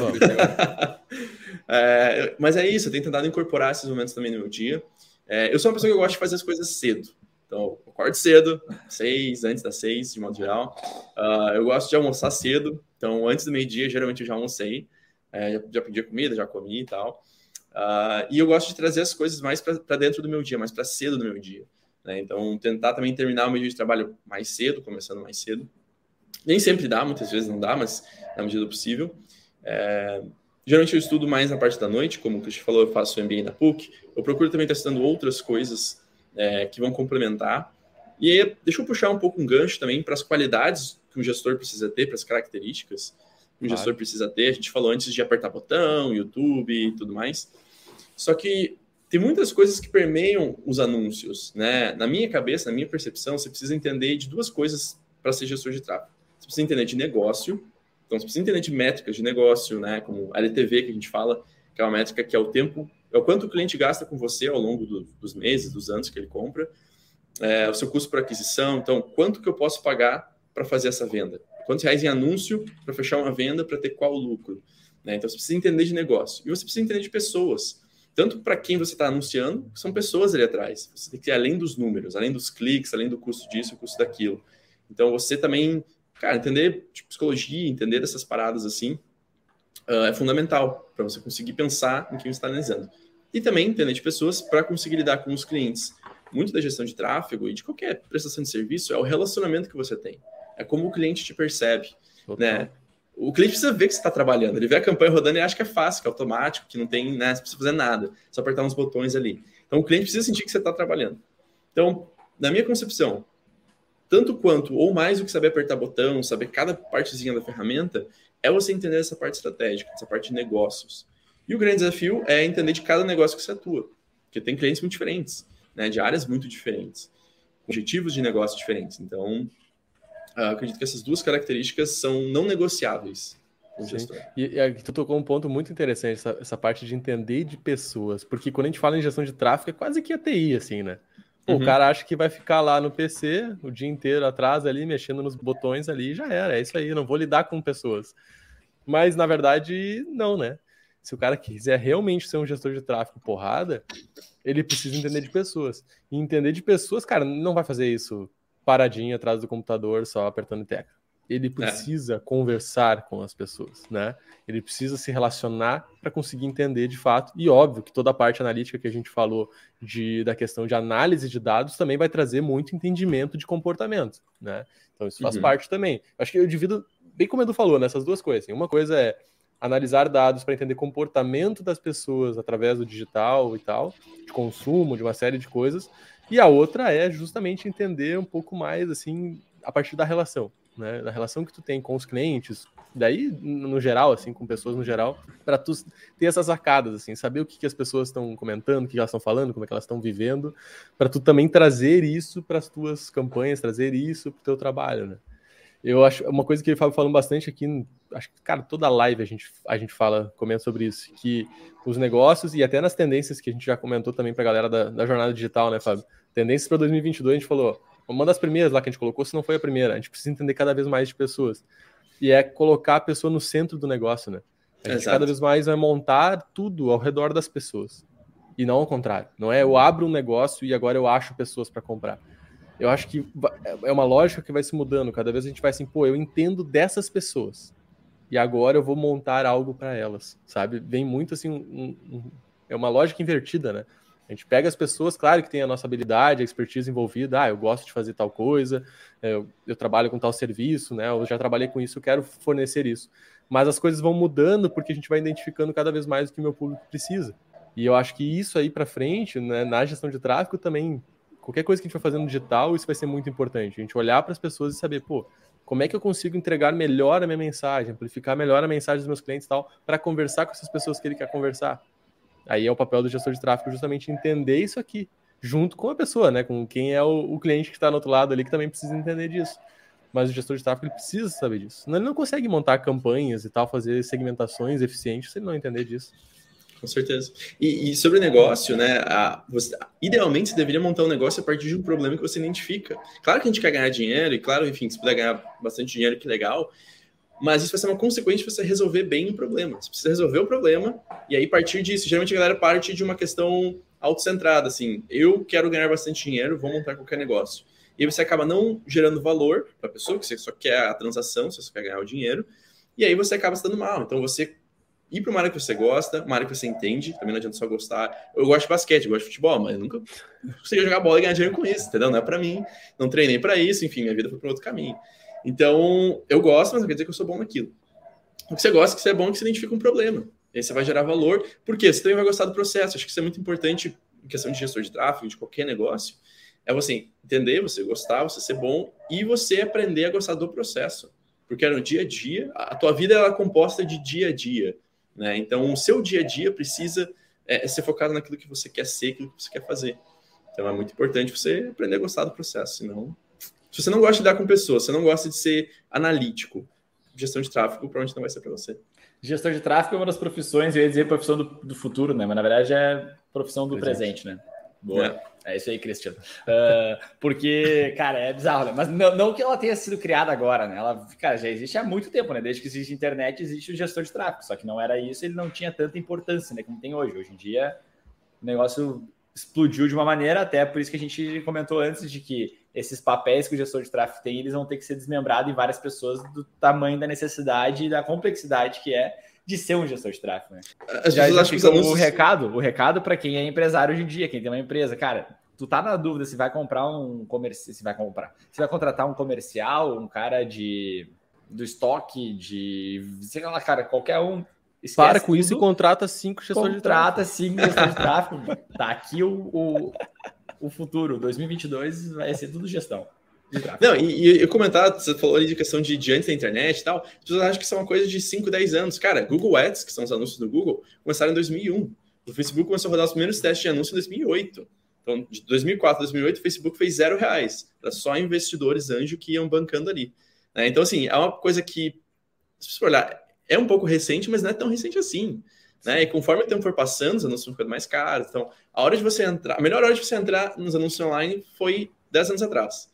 é, mas é isso, eu tenho tentado incorporar esses momentos também no meu dia. É, eu sou uma pessoa que gosta de fazer as coisas cedo. Então, eu acordo cedo, seis, antes das seis, de modo geral. Uh, eu gosto de almoçar cedo. Então, antes do meio-dia, geralmente eu já almocei. É, já, já pedi comida, já comi e tal. Uh, e eu gosto de trazer as coisas mais para dentro do meu dia, mais para cedo do meu dia. Né? Então, tentar também terminar o meu dia de trabalho mais cedo, começando mais cedo. Nem sempre dá, muitas vezes não dá, mas na medida do possível. É... Geralmente eu estudo mais na parte da noite, como o Cristian falou, eu faço MBA na PUC. Eu procuro também estar estudando outras coisas é, que vão complementar. E aí, deixa eu puxar um pouco um gancho também para as qualidades que um gestor precisa ter, para as características que um gestor precisa ter. A gente falou antes de apertar botão, YouTube e tudo mais. Só que tem muitas coisas que permeiam os anúncios, né? Na minha cabeça, na minha percepção, você precisa entender de duas coisas para ser gestor de tráfego. Você precisa entender de negócio, então você precisa entender de métricas de negócio, né? Como LTV que a gente fala, que é uma métrica que é o tempo, é o quanto o cliente gasta com você ao longo do, dos meses, dos anos que ele compra, é, o seu custo por aquisição, então quanto que eu posso pagar para fazer essa venda? Quantos reais em anúncio para fechar uma venda para ter qual lucro? Né? Então você precisa entender de negócio e você precisa entender de pessoas tanto para quem você está anunciando, são pessoas ali atrás. Você tem que ir além dos números, além dos cliques, além do custo disso, o custo daquilo. Então, você também, cara, entender de psicologia, entender dessas paradas assim, uh, é fundamental para você conseguir pensar em quem está analisando. E também entender de pessoas para conseguir lidar com os clientes. Muito da gestão de tráfego e de qualquer prestação de serviço é o relacionamento que você tem. É como o cliente te percebe, Total. né? o cliente precisa ver que você está trabalhando. Ele vê a campanha rodando e acha que é fácil, que é automático, que não tem, né? Você precisa fazer nada, só apertar uns botões ali. Então o cliente precisa sentir que você está trabalhando. Então, na minha concepção, tanto quanto ou mais do que saber apertar botão, saber cada partezinha da ferramenta, é você entender essa parte estratégica, essa parte de negócios. E o grande desafio é entender de cada negócio que você atua, porque tem clientes muito diferentes, né? De áreas muito diferentes, objetivos de negócio diferentes. Então, Uh, acredito que essas duas características são não negociáveis. E, e tu tocou um ponto muito interessante, essa, essa, parte de entender de pessoas, porque quando a gente fala em gestão de tráfego, é quase que a TI, assim, né? Pô, uhum. O cara acha que vai ficar lá no PC o dia inteiro atrás ali, mexendo nos botões ali, já era, é isso aí, não vou lidar com pessoas. Mas, na verdade, não, né? Se o cara quiser realmente ser um gestor de tráfego porrada, ele precisa entender de pessoas. E entender de pessoas, cara, não vai fazer isso paradinho atrás do computador, só apertando tecla. Ele é. precisa é. conversar com as pessoas, né? Ele precisa se relacionar para conseguir entender de fato. E óbvio que toda a parte analítica que a gente falou de, da questão de análise de dados também vai trazer muito entendimento de comportamento, né? Então isso faz uhum. parte também. Acho que eu divido, bem como o Edu falou, nessas duas coisas. Assim. Uma coisa é analisar dados para entender comportamento das pessoas através do digital e tal, de consumo, de uma série de coisas. E a outra é justamente entender um pouco mais assim a partir da relação, né? Da relação que tu tem com os clientes, daí no geral assim, com pessoas no geral, para tu ter essas sacadas assim, saber o que, que as pessoas estão comentando, o que elas estão falando, como é que elas estão vivendo, para tu também trazer isso para as tuas campanhas, trazer isso para o teu trabalho, né? Eu acho uma coisa que ele fala falando bastante aqui, acho que, cara, toda live a gente, a gente fala, comenta sobre isso, que os negócios e até nas tendências que a gente já comentou também para a galera da, da, jornada digital, né, Fábio? Tendências para 2022, a gente falou, uma das primeiras lá que a gente colocou, se não foi a primeira, a gente precisa entender cada vez mais de pessoas. E é colocar a pessoa no centro do negócio, né? A gente Exato. cada vez mais vai montar tudo ao redor das pessoas. E não ao contrário. Não é eu abro um negócio e agora eu acho pessoas para comprar eu acho que é uma lógica que vai se mudando. Cada vez a gente vai assim, pô, eu entendo dessas pessoas. E agora eu vou montar algo para elas, sabe? Vem muito assim, um, um, é uma lógica invertida, né? A gente pega as pessoas, claro que tem a nossa habilidade, a expertise envolvida. Ah, eu gosto de fazer tal coisa, é, eu, eu trabalho com tal serviço, né? Eu já trabalhei com isso, eu quero fornecer isso. Mas as coisas vão mudando porque a gente vai identificando cada vez mais o que o meu público precisa. E eu acho que isso aí para frente, né, na gestão de tráfego também qualquer coisa que a gente vai fazer no digital, isso vai ser muito importante. A gente olhar para as pessoas e saber, pô, como é que eu consigo entregar melhor a minha mensagem, amplificar melhor a mensagem dos meus clientes e tal, para conversar com essas pessoas que ele quer conversar. Aí é o papel do gestor de tráfego justamente entender isso aqui, junto com a pessoa, né? Com quem é o, o cliente que está no outro lado ali, que também precisa entender disso. Mas o gestor de tráfego precisa saber disso. Ele não consegue montar campanhas e tal, fazer segmentações eficientes se ele não entender disso. Com certeza. E, e sobre o negócio, né? A, você, idealmente você deveria montar um negócio a partir de um problema que você identifica. Claro que a gente quer ganhar dinheiro, e claro, enfim, se puder ganhar bastante dinheiro, que legal. Mas isso vai ser uma consequência de você resolver bem o problema. Você precisa resolver o problema, e aí, partir disso, geralmente a galera parte de uma questão autocentrada, assim, eu quero ganhar bastante dinheiro, vou montar qualquer negócio. E aí você acaba não gerando valor para a pessoa, que você só quer a transação, você só quer ganhar o dinheiro, e aí você acaba se dando mal. Então você ir para uma área que você gosta, uma área que você entende, também não adianta só gostar. Eu gosto de basquete, eu gosto de futebol, mas nunca consegui jogar bola e ganhar dinheiro com isso, entendeu? Não é para mim, não treinei para isso, enfim, minha vida foi para outro caminho. Então, eu gosto, mas não quer dizer que eu sou bom naquilo. O que você gosta, que você é bom, é que você identifica um problema. E aí você vai gerar valor, porque você também vai gostar do processo. Acho que isso é muito importante em questão de gestor de tráfego, de qualquer negócio. É você entender, você gostar, você ser bom e você aprender a gostar do processo. Porque no dia a dia, a tua vida ela é composta de dia a dia. Né? Então, o seu dia a dia precisa é, ser focado naquilo que você quer ser, aquilo que você quer fazer. Então, é muito importante você aprender a gostar do processo. Senão, se você não gosta de lidar com pessoas, você não gosta de ser analítico, gestão de tráfego provavelmente não vai ser para você. Gestão de tráfego é uma das profissões, eu ia dizer profissão do, do futuro, né? Mas na verdade é profissão do presente, presente né? Boa. É. é. isso aí, Cristiano. Uh, porque, cara, é bizarro, né? Mas não, não, que ela tenha sido criada agora, né? Ela, cara, já existe há muito tempo, né? Desde que existe internet, existe o gestor de tráfego. Só que não era isso, ele não tinha tanta importância, né? Como tem hoje. Hoje em dia, o negócio explodiu de uma maneira, até por isso que a gente comentou antes de que esses papéis que o gestor de tráfego tem, eles vão ter que ser desmembrados em várias pessoas do tamanho da necessidade e da complexidade que é de ser um gestor de tráfego. Né? As já, já fica o recado, o recado para quem é empresário hoje em dia, quem tem uma empresa, cara, tu tá na dúvida se vai comprar um comercial, se vai comprar, se vai contratar um comercial, um cara de do estoque de, sei lá, cara, qualquer um. Para com tudo, isso e contrata cinco gestores de tráfego. Contrata cinco gestores de tráfego. Tá aqui o, o, o futuro. 2022 vai ser tudo gestão. Não, e, e comentar, você falou ali de questão de diante da internet e tal, as pessoas acham que isso é uma coisa de 5, 10 anos. Cara, Google Ads, que são os anúncios do Google, começaram em 2001. O Facebook começou a rodar os primeiros testes de anúncio em 2008. Então, de 2004 a 2008, o Facebook fez zero reais. Era só investidores anjo que iam bancando ali. Né? Então, assim, é uma coisa que, se você olhar, é um pouco recente, mas não é tão recente assim. Né? E conforme o tempo for passando, os anúncios vão ficando mais caros. Então, a hora de você entrar, a melhor hora de você entrar nos anúncios online foi 10 anos atrás.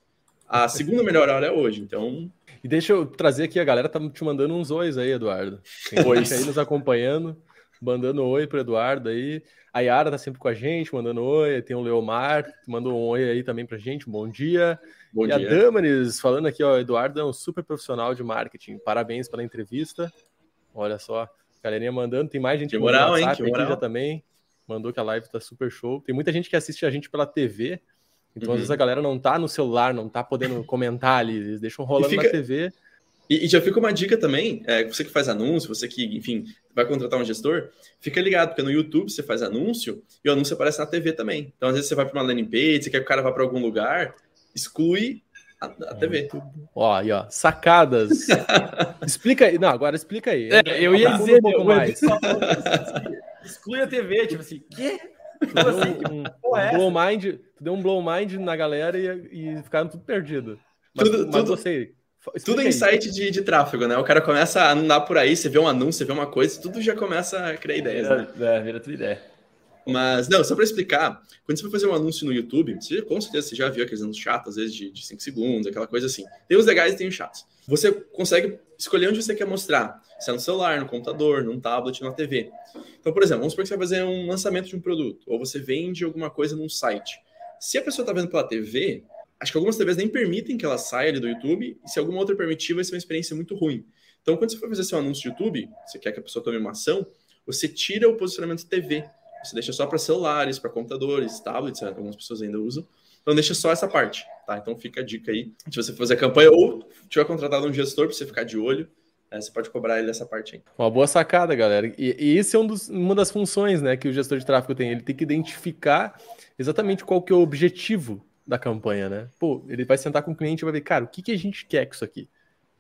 A [LAUGHS] segunda melhor hora é hoje, então. E deixa eu trazer aqui, a galera tá te mandando uns ois aí, Eduardo. Tem oi aí nos acompanhando, mandando oi pro Eduardo aí. A Yara tá sempre com a gente, mandando oi. Tem o Leomar, que mandou um oi aí também pra gente, um bom dia. Bom e dia. a Damaris falando aqui, ó, Eduardo é um super profissional de marketing. Parabéns pela entrevista. Olha só, galerinha mandando, tem mais gente que moral, hein? Que moral. já também. Mandou que a live tá super show. Tem muita gente que assiste a gente pela TV. Então, uhum. às vezes, a galera não tá no celular, não tá podendo [LAUGHS] comentar ali, eles deixam rolando fica... na TV. E, e, já fica uma dica também, é, você que faz anúncio, você que, enfim, vai contratar um gestor, fica ligado, porque no YouTube você faz anúncio e o anúncio aparece na TV também. Então, às vezes, você vai para uma landing page, você quer que o cara vá para algum lugar, exclui a, a TV. Ó, aí, ó, sacadas. [LAUGHS] explica aí. Não, agora explica aí. É, eu ia dizer um pouco mais. Exclui a TV, tipo assim, quê? Tu deu um, um, um blow mind, tu deu um blow mind na galera e, e ficaram tudo perdido. Mas, tudo, mas tudo, você, tudo em site de, de tráfego, né? O cara começa a andar por aí, você vê um anúncio, você vê uma coisa, tudo já começa a criar ideias, né? É, vira tua ideia. Mas, não, só para explicar, quando você for fazer um anúncio no YouTube, você, com certeza você já viu aqueles anúncios chatos, às vezes de 5 segundos, aquela coisa assim. Tem os legais e tem os chatos. Você consegue escolher onde você quer mostrar, se é no celular, no computador, num tablet, na TV. Então, por exemplo, vamos supor que você vai fazer um lançamento de um produto, ou você vende alguma coisa num site. Se a pessoa está vendo pela TV, acho que algumas TVs nem permitem que ela saia ali do YouTube, e se alguma outra permitir, vai ser uma experiência muito ruim. Então, quando você for fazer seu anúncio de YouTube, você quer que a pessoa tome uma ação, você tira o posicionamento TV. Você deixa só para celulares, para computadores, tablets, né, algumas pessoas ainda usam. Então deixa só essa parte, tá? Então fica a dica aí. Se você fazer a campanha ou tiver contratado um gestor para você ficar de olho, é, você pode cobrar ele dessa parte aí. Uma boa sacada, galera. E, e isso é um dos, uma das funções né, que o gestor de tráfego tem. Ele tem que identificar exatamente qual que é o objetivo da campanha, né? Pô, ele vai sentar com o cliente e vai ver, cara, o que, que a gente quer com isso aqui?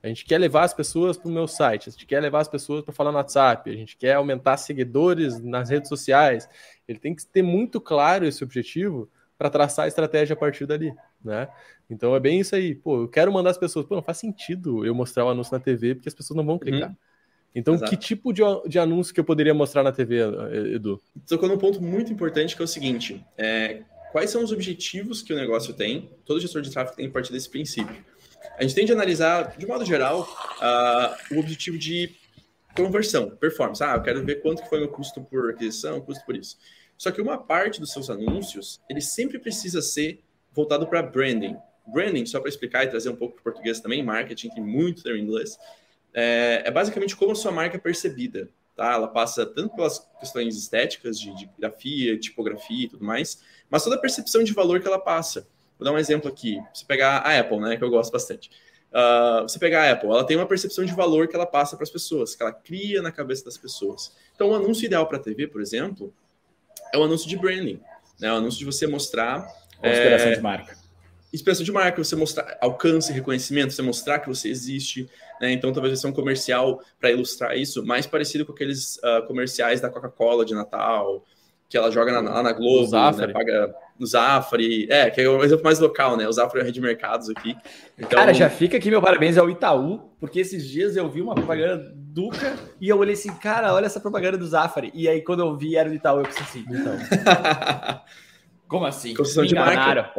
A gente quer levar as pessoas para o meu site, a gente quer levar as pessoas para falar no WhatsApp, a gente quer aumentar seguidores nas redes sociais. Ele tem que ter muito claro esse objetivo para traçar a estratégia a partir dali, né? Então é bem isso aí. Pô, eu quero mandar as pessoas. Pô, não faz sentido eu mostrar o anúncio na TV porque as pessoas não vão clicar. Uhum. Então, Exato. que tipo de, de, anúncio que eu poderia mostrar na TV, Edu? Tocou num ponto muito importante que é o seguinte: é, quais são os objetivos que o negócio tem? Todo gestor de tráfego tem a partir desse princípio. A gente tem de analisar, de modo geral, uh, o objetivo de conversão, performance. Ah, eu quero ver quanto que foi meu custo por aquisição, custo por isso. Só que uma parte dos seus anúncios, ele sempre precisa ser voltado para branding. Branding, só para explicar e trazer um pouco para português também, marketing tem muito termo em inglês, é, é, basicamente como a sua marca é percebida. Tá? Ela passa tanto pelas questões estéticas, de, de grafia, tipografia e tudo mais, mas toda a percepção de valor que ela passa. Vou dar um exemplo aqui. Você pegar a Apple, né, que eu gosto bastante. Uh, você pegar a Apple, ela tem uma percepção de valor que ela passa para as pessoas, que ela cria na cabeça das pessoas. Então, o anúncio ideal para a TV, por exemplo, é o anúncio de branding, né? O anúncio de você mostrar. Inspiração é, de marca. Inspiração de marca, você mostrar alcance, reconhecimento, você mostrar que você existe. Né? Então, talvez vai ser um comercial para ilustrar isso, mais parecido com aqueles uh, comerciais da Coca-Cola de Natal, que ela joga na, lá na Globo, né? paga no Zafari, é, que é o exemplo mais local, né? O Zafari é a rede de mercados aqui. Então... Cara, já fica aqui meu parabéns ao Itaú, porque esses dias eu vi uma propaganda Duca e eu olhei assim, cara, olha essa propaganda do Zafari. E aí quando eu vi era do Itaú, eu pensei assim, então. [LAUGHS] Como assim? Construção de marca.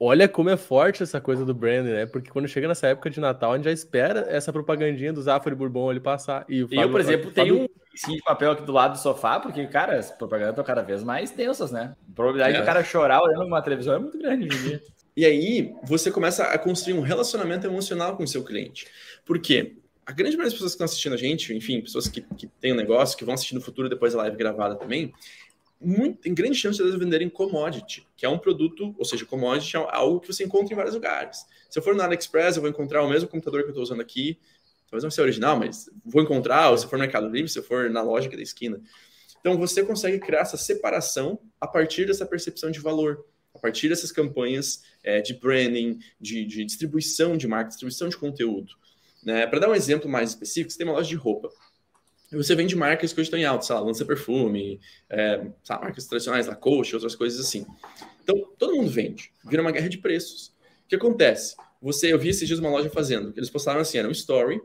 Olha como é forte essa coisa do branding, né? Porque quando chega nessa época de Natal, a gente já espera essa propagandinha do Zafari Bourbon ali passar. E Fábio, eu, por exemplo, tenho um sim de papel aqui do lado do sofá, porque, cara, as propagandas estão cada vez mais tensas, né? A probabilidade é. do cara chorar olhando uma televisão é muito grande hoje em dia. E aí, você começa a construir um relacionamento emocional com o seu cliente. Por quê? A grande maioria das pessoas que estão assistindo a gente, enfim, pessoas que, que têm um negócio, que vão assistir no futuro depois da live gravada também, muito, tem grande chance de eles venderem commodity, que é um produto, ou seja, commodity é algo que você encontra em vários lugares. Se eu for no AliExpress, eu vou encontrar o mesmo computador que eu estou usando aqui, talvez não seja original, mas vou encontrar, ou se for no Mercado Livre, se for na loja da esquina. Então, você consegue criar essa separação a partir dessa percepção de valor, a partir dessas campanhas é, de branding, de, de, distribuição de marca, distribuição de conteúdo. Né? Para dar um exemplo mais específico, você tem uma loja de roupa. E você vende marcas que hoje estão em alta, sei lá, lança perfume, é, sabe, marcas tradicionais, Lacoste, outras coisas assim. Então, todo mundo vende, vira uma guerra de preços. O que acontece? Você, eu vi esses dias uma loja fazendo, eles postaram assim, era um story,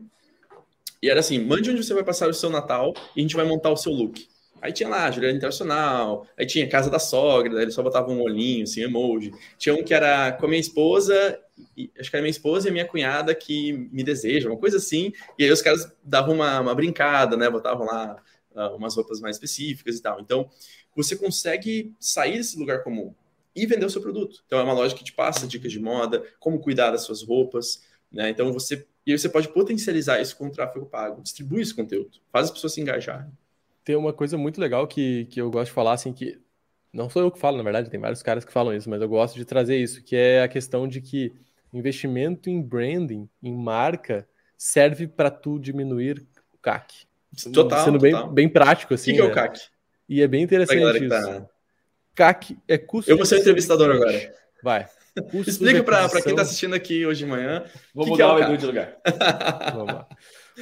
e era assim, mande onde você vai passar o seu Natal e a gente vai montar o seu look. Aí tinha lá, Juliana Internacional, aí tinha Casa da Sogra, eles só botavam um olhinho, assim, emoji. Tinha um que era com a minha esposa, e, acho que era minha esposa e minha cunhada que me desejam, uma coisa assim. E aí os caras davam uma, uma brincada, né? Botavam lá uh, umas roupas mais específicas e tal. Então, você consegue sair desse lugar comum e vender o seu produto. Então, é uma loja que te passa dicas de moda, como cuidar das suas roupas, né? Então, você... E você pode potencializar isso com o tráfego pago, distribui esse conteúdo, faz as pessoas se engajarem tem uma coisa muito legal que, que eu gosto de falar, assim, que não sou eu que falo, na verdade, tem vários caras que falam isso, mas eu gosto de trazer isso, que é a questão de que investimento em branding, em marca, serve para tu diminuir o CAC. Total. Sendo total. Bem, bem prático, assim. O que, que é o né? CAC? E é bem interessante isso. Tá... CAC é custo. Eu vou ser entrevistador agora. Vai. Explica para quem está assistindo aqui hoje de manhã. Vou mudar é o, o Edu de lugar. [LAUGHS] Vamos lá.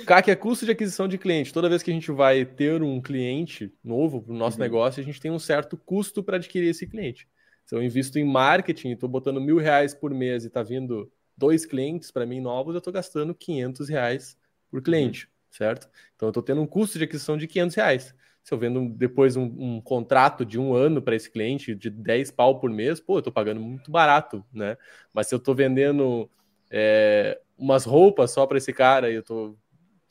CAC é custo de aquisição de cliente. Toda vez que a gente vai ter um cliente novo para o nosso uhum. negócio, a gente tem um certo custo para adquirir esse cliente. Se eu invisto em marketing, estou botando mil reais por mês e está vindo dois clientes para mim novos, eu estou gastando 500 reais por cliente, uhum. certo? Então eu estou tendo um custo de aquisição de 500 reais. Se eu vendo depois um, um contrato de um ano para esse cliente de 10 pau por mês, pô, eu estou pagando muito barato, né? Mas se eu estou vendendo é, umas roupas só para esse cara e eu estou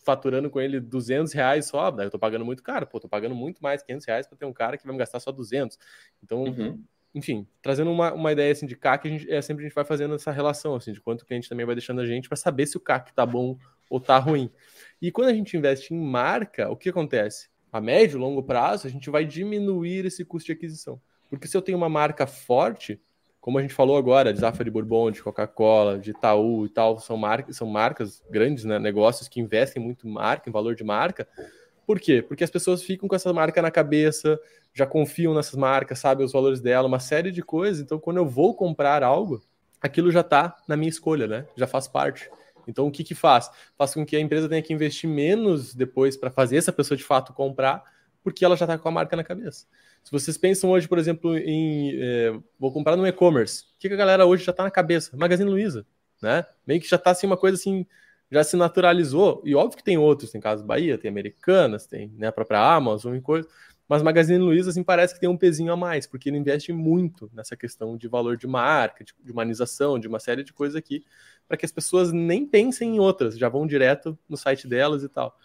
faturando com ele 200 reais só, daí eu tô pagando muito caro, pô, tô pagando muito mais 500 reais para ter um cara que vai me gastar só 200. Então, uhum. enfim, trazendo uma, uma ideia assim de CAC, a gente, é sempre a gente vai fazendo essa relação, assim, de quanto o cliente também vai deixando a gente para saber se o CAC tá bom ou tá ruim. E quando a gente investe em marca, o que acontece? A médio e longo prazo, a gente vai diminuir esse custo de aquisição. Porque se eu tenho uma marca forte, como a gente falou agora, de Zafra de Bourbon, de Coca-Cola, de Itaú e tal, são marcas, são marcas grandes, né? negócios que investem muito em marca, em valor de marca. Por quê? Porque as pessoas ficam com essa marca na cabeça, já confiam nessas marcas, sabem os valores dela, uma série de coisas. Então, quando eu vou comprar algo, aquilo já está na minha escolha, né? Já faz parte. Então, o que que faz? Faz com que a empresa tenha que investir menos depois para fazer essa pessoa de fato comprar, porque ela já está com a marca na cabeça. Se vocês pensam hoje, por exemplo, em é, vou comprar no e-commerce, o que, que, a galera hoje já está na cabeça? Magazine Luiza, né? Meio que já está assim uma coisa assim, já se naturalizou. E óbvio que tem outros, tem Casas Bahia, tem Americanas, tem né, a própria Amazon e coisa. Mas Magazine Luiza assim parece que tem um pezinho a mais, porque ele investe muito nessa questão de valor de marca, de, de humanização, de uma série de coisas aqui, para que as pessoas nem pensem em outras, já vão direto no site delas e tal.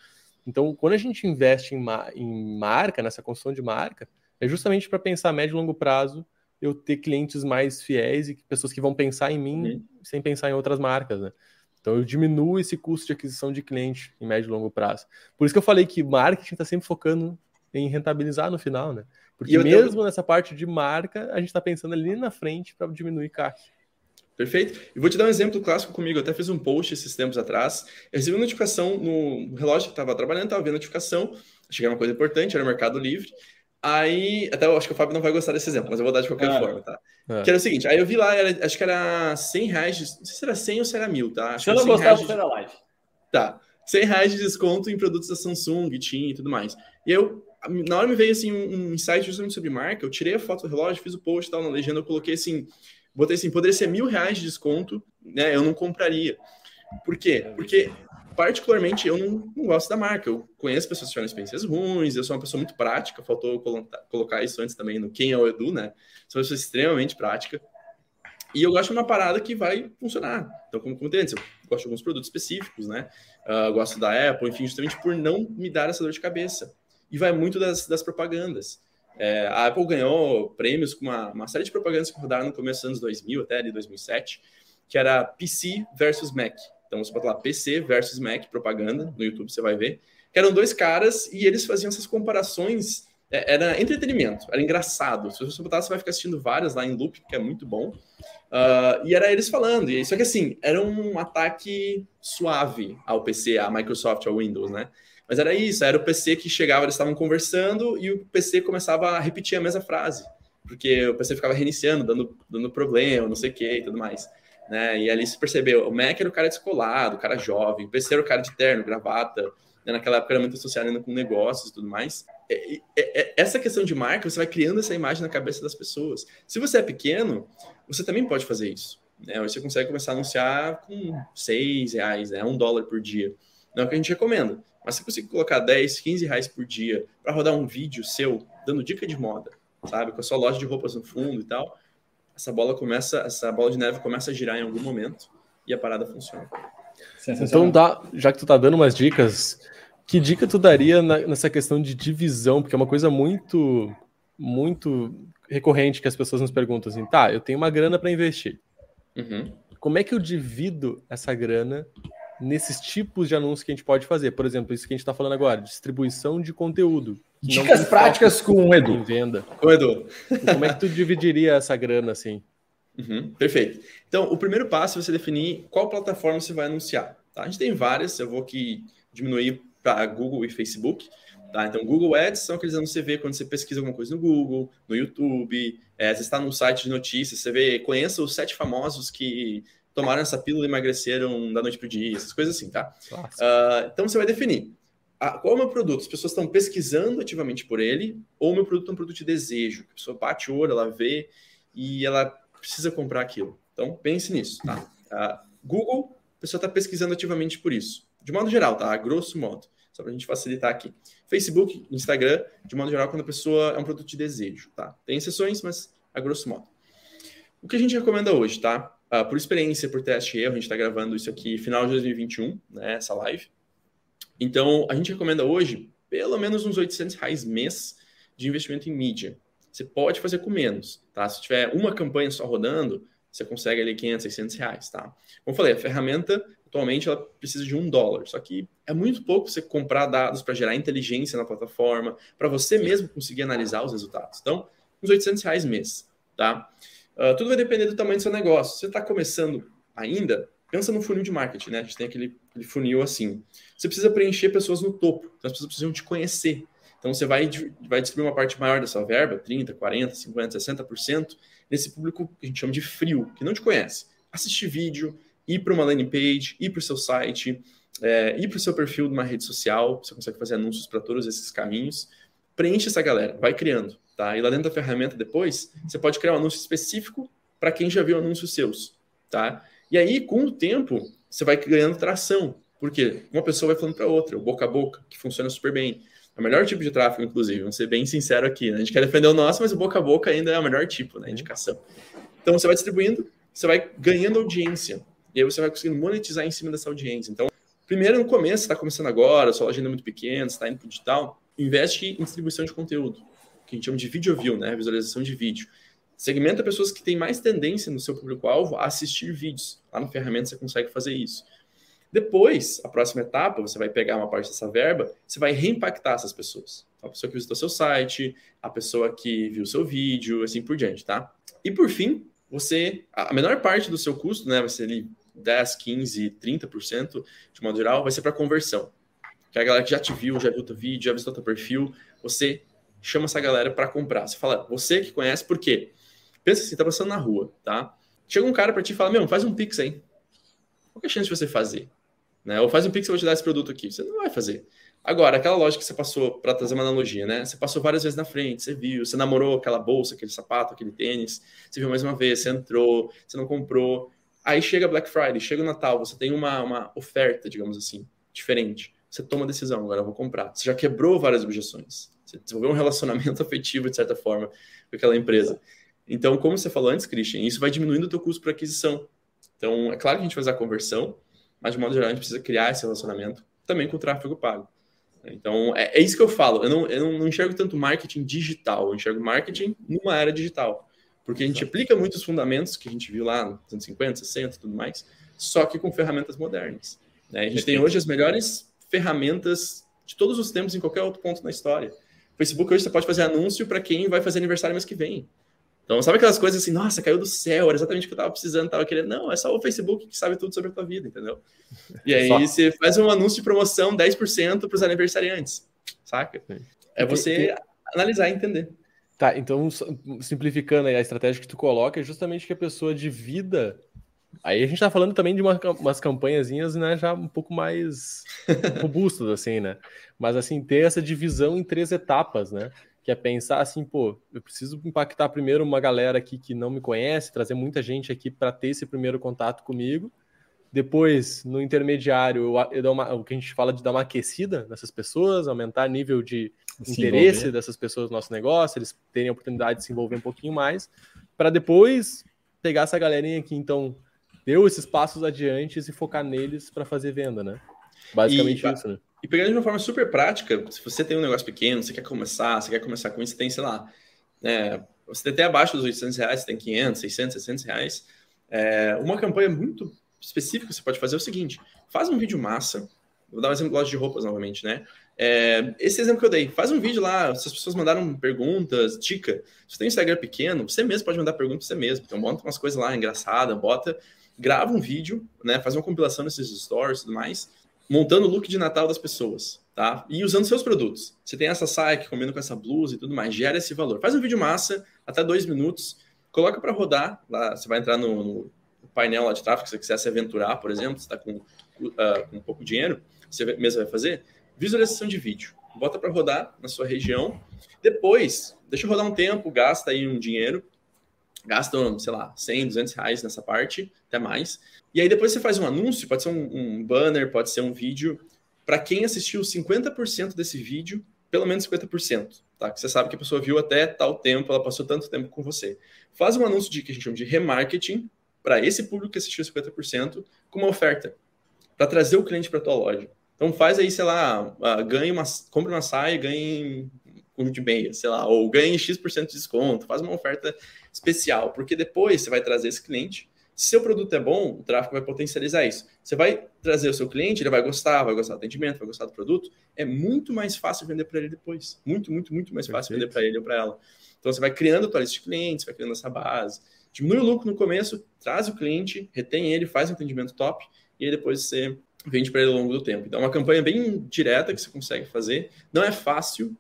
Então, quando a gente investe em, ma em marca, nessa construção de marca, é justamente para pensar a médio e longo prazo, eu ter clientes mais fiéis e pessoas que vão pensar em mim uhum. sem pensar em outras marcas, né? Então eu diminuo esse custo de aquisição de cliente em médio e longo prazo. Por isso que eu falei que marketing está sempre focando em rentabilizar no final, né? Porque mesmo tenho... nessa parte de marca, a gente está pensando ali na frente para diminuir CAC. Perfeito. E vou te dar um exemplo clássico comigo. Eu até fiz um post esses tempos atrás. Eu recebi uma notificação no relógio que estava trabalhando, estava vendo a notificação. Achei que era uma coisa importante, era o Mercado Livre. Aí, até eu acho que o Fábio não vai gostar desse exemplo, mas eu vou dar de qualquer ah, forma, tá? É. Que era o seguinte, aí eu vi lá, era, acho que era 100 reais, de, não sei se era 100 ou se era mil, tá? Acho se eu não gostar, você da live. Tá, 100 reais de desconto em produtos da Samsung, TIM e tudo mais. E eu, na hora me veio assim um, insight justamente sobre marca, eu tirei a foto do relógio, fiz o post tal, na legenda, eu coloquei assim, botei assim, poderia ser mil reais de desconto, né? Eu não compraria. Por quê? Porque particularmente, eu não, não, gosto da marca. Eu conheço pessoas que tiveram experiências ruins, eu sou uma pessoa muito prática, faltou colocar isso antes também no Quem é o Edu, né? Sou uma pessoa extremamente prática. E eu gosto de uma parada que vai funcionar. Então, como comentei antes, eu gosto de alguns produtos específicos, né? Uh, gosto da Apple, enfim, justamente por não me dar essa dor de cabeça. E vai muito das, das propagandas. É, a Apple ganhou prêmios com uma, uma, série de propagandas que rodaram no começo dos anos 2000, até ali 2007, que era PC versus Mac. Então você bota lá PC versus Mac, propaganda, no YouTube você vai ver. Que eram dois caras e eles faziam essas comparações. É, era entretenimento, era engraçado. Se você botar, você vai ficar assistindo várias lá em loop, que é muito bom. Uh, e era eles falando. E só que assim, era um ataque suave ao PC, à Microsoft, ao Windows, né? Mas era isso, era o PC que chegava, eles estavam conversando e o PC começava a repetir a mesma frase. Porque o PC ficava reiniciando, dando, dando problema, não sei o que e tudo mais. Né? E ali se percebeu, o Mac era o cara descolado, o cara jovem, o PC era o cara de terno, gravata, né? naquela época era muito associado ainda com negócios e tudo mais. Essa questão de marca, você vai criando essa imagem na cabeça das pessoas. Se você é pequeno, você também pode fazer isso. Né? Você consegue começar a anunciar com seis reais, né? um dólar por dia. Não é o que a gente recomenda. Mas se você colocar 10, 15 reais por dia para rodar um vídeo seu dando dica de moda, sabe? Com a sua loja de roupas no fundo e tal, essa bola começa, essa bola de neve começa a girar em algum momento e a parada funciona. Então, dá, já que tu tá dando umas dicas, que dica tu daria na, nessa questão de divisão? Porque é uma coisa muito, muito recorrente que as pessoas nos perguntam assim, tá, eu tenho uma grana para investir. Uhum. Como é que eu divido essa grana nesses tipos de anúncios que a gente pode fazer? Por exemplo, isso que a gente está falando agora, distribuição de conteúdo. Dicas práticas com o Edu. Em venda. Com o Edu. Como é que tu dividiria essa grana assim? Uhum, perfeito. Então, o primeiro passo é você definir qual plataforma você vai anunciar. Tá? A gente tem várias, eu vou aqui diminuir para Google e Facebook. Tá? Então, Google Ads são aqueles anúncios que você vê quando você pesquisa alguma coisa no Google, no YouTube, é, você está num site de notícias, você vê, conheça os sete famosos que tomaram essa pílula e emagreceram da noite para o dia, essas coisas assim, tá? Uh, então, você vai definir qual é o meu produto? As pessoas estão pesquisando ativamente por ele, ou o meu produto é um produto de desejo? A pessoa bate o olho, ela vê e ela precisa comprar aquilo. Então, pense nisso, tá? Uh, Google, a pessoa está pesquisando ativamente por isso. De modo geral, tá? A grosso modo. Só para a gente facilitar aqui. Facebook, Instagram, de modo geral, quando a pessoa é um produto de desejo, tá? Tem exceções, mas a grosso modo. O que a gente recomenda hoje, tá? Uh, por experiência, por teste e erro, a gente está gravando isso aqui final de 2021, né? Essa live. Então, a gente recomenda hoje pelo menos uns 800 reais mês de investimento em mídia. Você pode fazer com menos, tá? Se tiver uma campanha só rodando, você consegue ali 500, 600 reais, tá? Como eu falei, a ferramenta, atualmente, ela precisa de um dólar. Só que é muito pouco você comprar dados para gerar inteligência na plataforma, para você mesmo conseguir analisar os resultados. Então, uns 800 reais mês, tá? Uh, tudo vai depender do tamanho do seu negócio. Se você está começando ainda, Pensa no funil de marketing, né? A gente tem aquele, aquele funil assim. Você precisa preencher pessoas no topo, então as pessoas precisam te conhecer. Então você vai, vai distribuir uma parte maior da sua verba, 30, 40, 50, 60%, nesse público que a gente chama de frio, que não te conhece. Assistir vídeo, ir para uma landing page, ir para o seu site, é, ir para o seu perfil de uma rede social, você consegue fazer anúncios para todos esses caminhos. Preenche essa galera, vai criando, tá? E lá dentro da ferramenta depois, você pode criar um anúncio específico para quem já viu anúncios seus, tá? E aí, com o tempo, você vai ganhando tração. Porque uma pessoa vai falando para outra, o boca a boca, que funciona super bem. É o melhor tipo de tráfego, inclusive, vamos ser bem sincero aqui. Né? A gente quer defender o nosso, mas o boca a boca ainda é o melhor tipo, né? Indicação. Então você vai distribuindo, você vai ganhando audiência. E aí você vai conseguindo monetizar em cima dessa audiência. Então, primeiro no começo, você está começando agora, sua loja ainda é muito pequena, você está indo para digital, investe em distribuição de conteúdo, que a gente chama de video view, né? Visualização de vídeo. Segmenta pessoas que têm mais tendência no seu público-alvo a assistir vídeos. Lá na ferramenta você consegue fazer isso. Depois, a próxima etapa, você vai pegar uma parte dessa verba, você vai reimpactar essas pessoas. A pessoa que visitou seu site, a pessoa que viu seu vídeo, assim por diante, tá? E por fim, você, a menor parte do seu custo, né, vai ser ali 10, 15, 30% de modo geral, vai ser para conversão. Que é a galera que já te viu, já viu teu vídeo, já visitou teu perfil, você chama essa galera para comprar. Você fala, você que conhece, por quê? Pensa assim, tá passando na rua, tá? Chega um cara para ti e fala, meu, faz um Pix aí. Qual é a chance de você fazer? Né? Ou faz um Pix, eu vou te dar esse produto aqui. Você não vai fazer. Agora, aquela lógica que você passou, para trazer uma analogia, né? Você passou várias vezes na frente, você viu, você namorou aquela bolsa, aquele sapato, aquele tênis, você viu mais uma vez, você entrou, você não comprou. Aí chega Black Friday, chega o Natal, você tem uma, uma oferta, digamos assim, diferente. Você toma a decisão, agora eu vou comprar. Você já quebrou várias objeções. Você desenvolveu um relacionamento [LAUGHS] afetivo, de certa forma, com aquela empresa. Então, como você falou antes, Christian, isso vai diminuindo o teu custo para aquisição. Então, é claro que a gente vai usar conversão, mas de modo geral a gente precisa criar esse relacionamento também com o tráfego pago. Então, é, é isso que eu falo. Eu não, eu não enxergo tanto marketing digital, eu enxergo marketing numa era digital. Porque a gente Exato. aplica muitos fundamentos que a gente viu lá nos anos 50, 60 e tudo mais, só que com ferramentas modernas. Né? A gente tem hoje as melhores ferramentas de todos os tempos em qualquer outro ponto na história. Facebook hoje você pode fazer anúncio para quem vai fazer aniversário mês que vem. Então, sabe aquelas coisas assim, nossa, caiu do céu, era exatamente o que eu estava precisando, estava querendo. Não, é só o Facebook que sabe tudo sobre a tua vida, entendeu? E [LAUGHS] aí só. você faz um anúncio de promoção 10% para os aniversariantes, saca? É você analisar e entender. Tá, então simplificando aí a estratégia que tu coloca é justamente que a pessoa divida. Aí a gente tá falando também de uma, umas campanhazinhas, né, já um pouco mais [LAUGHS] robustas, assim, né? Mas assim, ter essa divisão em três etapas, né? que é pensar assim, pô, eu preciso impactar primeiro uma galera aqui que não me conhece, trazer muita gente aqui para ter esse primeiro contato comigo. Depois, no intermediário, eu, eu dou uma, o que a gente fala de dar uma aquecida nessas pessoas, aumentar nível de se interesse envolver. dessas pessoas no nosso negócio, eles terem a oportunidade de se envolver um pouquinho mais, para depois pegar essa galerinha que então deu esses passos adiante e focar neles para fazer venda, né? Basicamente e, isso, né? E pegando de uma forma super prática, se você tem um negócio pequeno, você quer começar, você quer começar com isso, você tem, sei lá, é, você tem até abaixo dos 800 reais, você tem 500, 600, 600 reais. É, uma campanha muito específica que você pode fazer é o seguinte: faz um vídeo massa. Vou dar um exemplo de loja de roupas novamente, né? É, esse exemplo que eu dei, faz um vídeo lá, se as pessoas mandaram perguntas, dica. Se você tem um Instagram pequeno, você mesmo pode mandar perguntas para você mesmo. Então, bota umas coisas lá engraçadas, bota, grava um vídeo, né? Faz uma compilação desses stories e tudo mais montando o look de Natal das pessoas, tá? E usando seus produtos. Você tem essa saia que combina com essa blusa e tudo mais, gera esse valor. Faz um vídeo massa, até dois minutos, coloca para rodar. Lá, você vai entrar no, no, painel lá de tráfego, se você quiser se aventurar, por exemplo, você está com, uh, com pouco dinheiro, você mesmo vai fazer, visualização de vídeo. Bota para rodar na sua região. Depois, deixa rodar um tempo, gasta aí um dinheiro, gastam, sei lá, 100, 200 reais nessa parte, até mais. E aí depois você faz um anúncio, pode ser um, um banner, pode ser um vídeo, para quem assistiu 50% desse vídeo, pelo menos 50%, tá? Que você sabe que a pessoa viu até tal tempo, ela passou tanto tempo com você. Faz um anúncio de que a gente chama de remarketing para esse público que assistiu 50% com uma oferta, para trazer o cliente para tua loja. Então faz aí, sei lá, ganhe uma, compre uma saia, ganhe um de meia, sei lá, ou ganhe X% de desconto, faz uma oferta especial, porque depois você vai trazer esse cliente. Se seu produto é bom, o tráfego vai potencializar isso. Você vai trazer o seu cliente, ele vai gostar, vai gostar do atendimento, vai gostar do produto. É muito mais fácil vender para ele depois. Muito, muito, muito mais fácil Perfeito. vender para ele ou para ela. Então você vai criando a tua lista de clientes, vai criando essa base. Diminui o lucro no começo, traz o cliente, retém ele, faz um atendimento top e aí depois você vende para ele ao longo do tempo. Então é uma campanha bem direta que você consegue fazer. Não é fácil,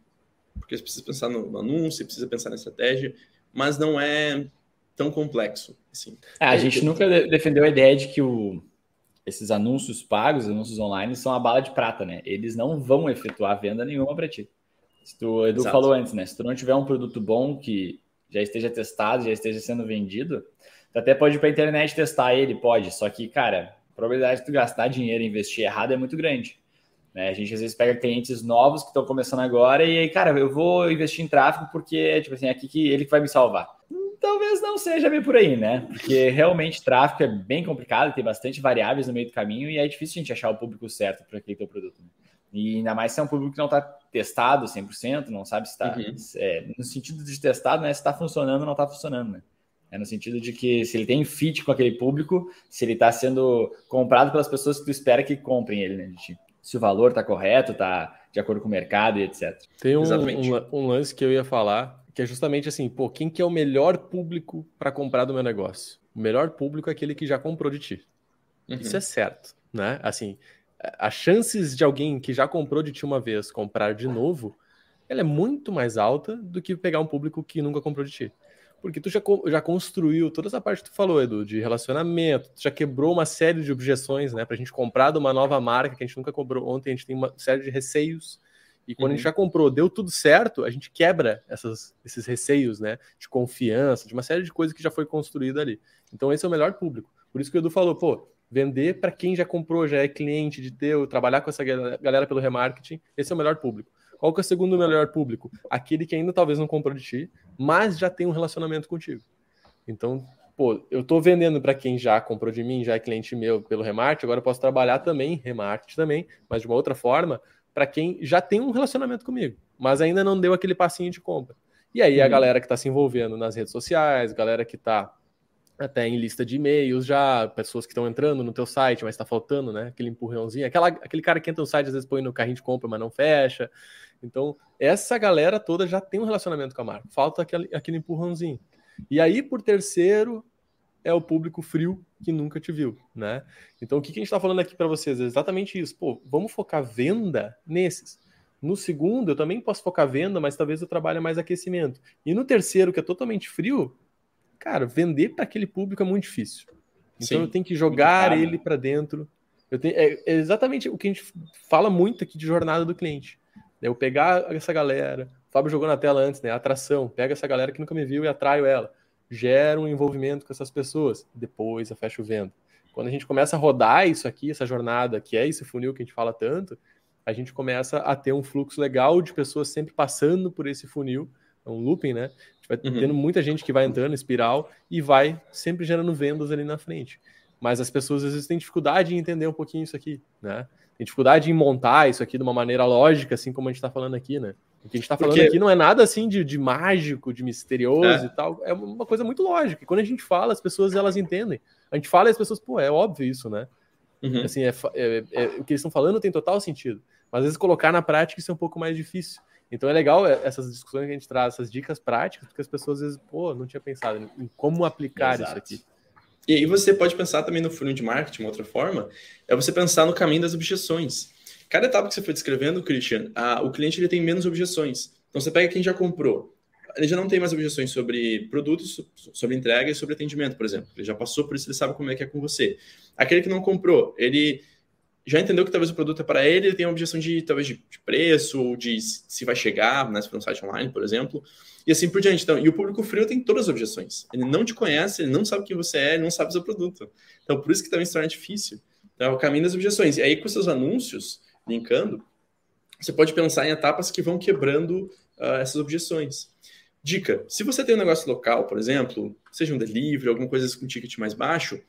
porque você precisa pensar no anúncio, precisa pensar na estratégia, mas não é tão complexo. Assim. É, a gente nunca defendeu a ideia de que o, esses anúncios pagos, anúncios online, são a bala de prata, né? Eles não vão efetuar venda nenhuma para ti. Se tu, o Edu Exato. falou antes, né? Se tu não tiver um produto bom que já esteja testado, já esteja sendo vendido, tu até pode ir para a internet testar ele, pode. Só que, cara, a probabilidade de tu gastar dinheiro e investir errado é muito grande. Né? A gente às vezes pega clientes novos que estão começando agora e aí, cara, eu vou investir em tráfego porque, tipo assim, é aqui que ele que vai me salvar. Talvez não seja bem por aí, né? Porque realmente tráfego é bem complicado, tem bastante variáveis no meio do caminho e é difícil a gente achar o público certo para aquele teu produto. Né? E ainda mais se é um público que não está testado 100%, não sabe se está. Uhum. É, no sentido de testado, né? Se está funcionando ou não está funcionando, né? É no sentido de que se ele tem fit com aquele público, se ele está sendo comprado pelas pessoas que tu espera que comprem ele, né? Se o valor está correto, está de acordo com o mercado e etc. Tem um, um, um, lance que eu ia falar, que é justamente assim, pô, quem que é o melhor público para comprar do meu negócio? O melhor público é aquele que já comprou de ti. Uhum. Isso é certo, né? Assim, as chances de alguém que já comprou de ti uma vez comprar de novo, ela é muito mais alta do que pegar um público que nunca comprou de ti. Porque tu já, já construiu toda essa parte que tu falou, Edu, de relacionamento, tu já quebrou uma série de objeções, né? Pra gente comprar de uma nova marca que a gente nunca cobrou. Ontem a gente tem uma série de receios. E quando uhum. a gente uhum. já comprou, deu tudo certo, a gente quebra essas, esses receios, né? De confiança, de uma série de coisas que já foi construída ali. Então esse é o melhor público. Por isso que o Edu falou, pô, vender para quem já comprou, já é cliente de teu, trabalhar com essa galera pelo remarketing, esse é o melhor público. Qual que é o segundo melhor público? Aquele que ainda talvez não comprou de ti, mas já tem um relacionamento contigo. Então, pô, eu estou vendendo para quem já comprou de mim, já é cliente meu pelo remarketing, agora eu posso trabalhar também, remarketing também, mas de uma outra forma, para quem já tem um relacionamento comigo, mas ainda não deu aquele passinho de compra. E aí a uhum. galera que está se envolvendo nas redes sociais, galera que está até em lista de e-mails já, pessoas que estão entrando no teu site, mas está faltando, né? Aquele empurrãozinho, aquela, aquele cara que entra no site, às vezes põe no carrinho de compra, mas não fecha. Então, essa galera toda já tem um relacionamento com a marca. Falta aquele, aquele empurrãozinho. E aí, por terceiro, é o público frio que nunca te viu, né? Então, o que, que a gente está falando aqui para vocês? É exatamente isso. Pô, vamos focar venda nesses. No segundo, eu também posso focar venda, mas talvez eu trabalhe mais aquecimento. E no terceiro, que é totalmente frio, cara, vender para aquele público é muito difícil. Então Sim, eu tenho que jogar ele para dentro. Eu tenho, é, é, exatamente o que a gente fala muito aqui de jornada do cliente. Eu pegar essa galera, o Fábio jogou na tela antes, né? Atração, pega essa galera que nunca me viu e atraio ela. Gera um envolvimento com essas pessoas. Depois eu fecho venda. Quando a gente começa a rodar isso aqui, essa jornada, que é esse funil que a gente fala tanto, a gente começa a ter um fluxo legal de pessoas sempre passando por esse funil, é um looping, né? vai uhum. tendo muita gente que vai entrando, espiral, e vai sempre gerando vendas ali na frente. Mas as pessoas às vezes têm dificuldade em entender um pouquinho isso aqui, né? Tem dificuldade em montar isso aqui de uma maneira lógica, assim como a gente está falando aqui, né? O que a gente está falando Porque... aqui não é nada assim de, de mágico, de misterioso é. e tal. É uma coisa muito lógica. E quando a gente fala, as pessoas elas entendem. A gente fala e as pessoas, pô, é óbvio isso, né? Uhum. Assim, é, é, é, o que eles estão falando tem total sentido. Mas às vezes colocar na prática isso é um pouco mais difícil. Então é legal essas discussões que a gente traz, essas dicas práticas, porque as pessoas às vezes, pô, não tinha pensado em como aplicar Exato. isso aqui. E aí você pode pensar também no funil de marketing, uma outra forma, é você pensar no caminho das objeções. Cada etapa que você foi descrevendo, Christian, a, o cliente ele tem menos objeções. Então você pega quem já comprou, ele já não tem mais objeções sobre produtos, sobre entrega e sobre atendimento, por exemplo. Ele já passou por isso, ele sabe como é que é com você. Aquele que não comprou, ele já entendeu que talvez o produto é para ele, ele tem uma objeção de talvez de, de preço ou de se vai chegar, né, se for um site online, por exemplo, e assim por diante. Então, e o público frio tem todas as objeções. Ele não te conhece, ele não sabe quem você é, ele não sabe o seu produto. Então, por isso que também se torna difícil. Então, é o caminho das objeções. E aí, com seus anúncios, linkando, você pode pensar em etapas que vão quebrando uh, essas objeções. Dica: se você tem um negócio local, por exemplo, seja um delivery, alguma coisa com ticket mais baixo,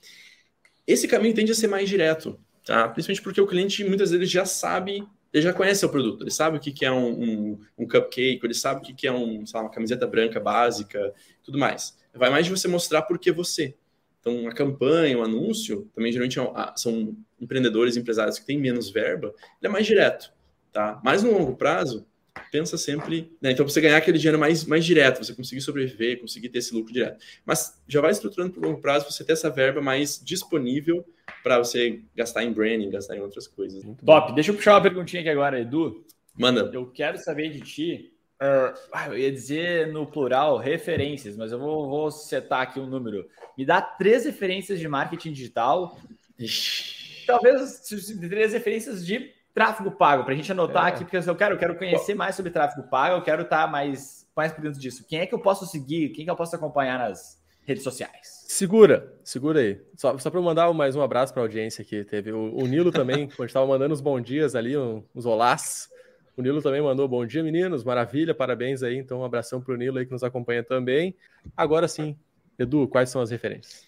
esse caminho tende a ser mais direto. Tá? Principalmente porque o cliente muitas vezes já sabe, ele já conhece o produto, ele sabe o que, que é um, um, um cupcake, ele sabe o que, que é um, lá, uma camiseta branca básica, tudo mais. Vai mais de você mostrar por que você. Então, a campanha, o anúncio, também geralmente é são empreendedores, empresários que têm menos verba, ele é mais direto. Tá? Mas no longo prazo, pensa sempre. Né? Então, você ganhar aquele dinheiro mais, mais direto, você conseguir sobreviver, conseguir ter esse lucro direto. Mas já vai estruturando para o longo prazo, você ter essa verba mais disponível para você gastar em branding, gastar em outras coisas. Top. Deixa eu puxar uma perguntinha aqui agora, Edu. Manda. Eu quero saber de ti. Uh, eu ia dizer no plural referências, mas eu vou, vou setar aqui um número. Me dá três referências de marketing digital. Ixi. Talvez três referências de tráfego pago, para a gente anotar é. aqui, porque eu quero, eu quero conhecer mais sobre tráfego pago, eu quero estar tá mais, mais por dentro disso. Quem é que eu posso seguir? Quem que eu posso acompanhar nas redes sociais? Segura, segura aí. Só, só para mandar mais um abraço para a audiência que teve. O, o Nilo também, [LAUGHS] quando estava mandando os bons dias ali, um, uns olás. O Nilo também mandou bom dia, meninos. Maravilha, parabéns aí. Então, um abração para o Nilo aí que nos acompanha também. Agora sim, Edu, quais são as referências?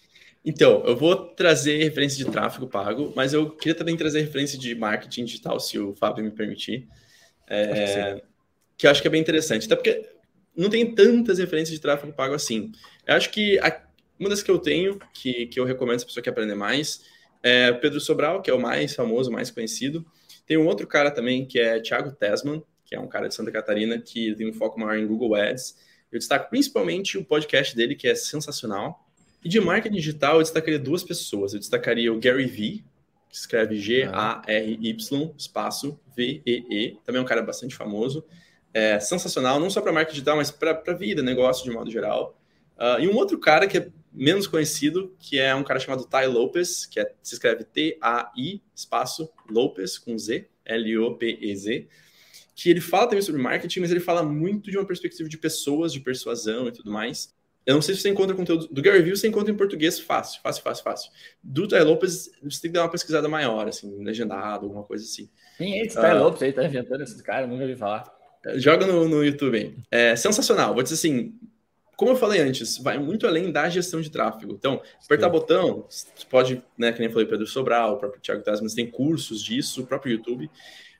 Então, eu vou trazer referência de tráfego pago, mas eu queria também trazer referência de marketing digital, se o Fábio me permitir. É, que, que eu acho que é bem interessante. Até porque não tem tantas referências de tráfego pago assim. Eu acho que a, uma das que eu tenho, que, que eu recomendo se a pessoa quer aprender mais, é Pedro Sobral, que é o mais famoso, mais conhecido. Tem um outro cara também, que é Thiago Tesman, que é um cara de Santa Catarina, que tem um foco maior em Google Ads. Eu destaco principalmente o podcast dele, que é sensacional. E de marketing digital, eu destacaria duas pessoas. Eu destacaria o Gary Vee, que escreve G-A-R-Y, espaço V-E-E. Também é um cara bastante famoso. É sensacional, não só para marketing digital, mas para vida, negócio de modo geral. Uh, e um outro cara que é menos conhecido, que é um cara chamado Ty Lopes, que é, se escreve T-A-I, espaço, Lopes, com Z, L-O-P-E-Z, que ele fala também sobre marketing, mas ele fala muito de uma perspectiva de pessoas, de persuasão e tudo mais. Eu não sei se você encontra conteúdo do Gary Vee, você encontra em português fácil, fácil, fácil, fácil. Do Ty Lopes, você tem que dar uma pesquisada maior, assim, legendado, alguma coisa assim. Quem é esse Ty uh, Lopes aí? Tá inventando esses caras, nunca ouvi falar. Joga no, no YouTube aí. É sensacional. Vou dizer assim, como eu falei antes, vai muito além da gestão de tráfego. Então, apertar Sim. botão, você pode, né, que nem eu falei, Pedro Sobral, o próprio Thiago Tasman, tem cursos disso, o próprio YouTube,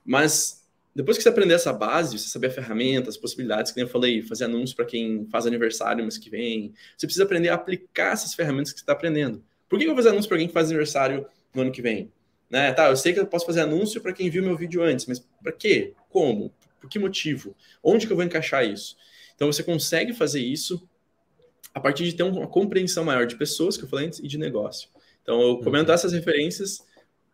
mas depois que você aprender essa base, você saber a ferramenta, as possibilidades, que nem eu falei, fazer anúncio para quem faz aniversário mês que vem, você precisa aprender a aplicar essas ferramentas que você está aprendendo. Por que eu vou fazer anúncio para alguém que faz aniversário no ano que vem? Né? Tá, eu sei que eu posso fazer anúncio para quem viu meu vídeo antes, mas para quê? Como? Por que motivo? Onde que eu vou encaixar isso? Então você consegue fazer isso a partir de ter uma compreensão maior de pessoas, que eu falei antes, e de negócio. Então eu comento uhum. essas referências,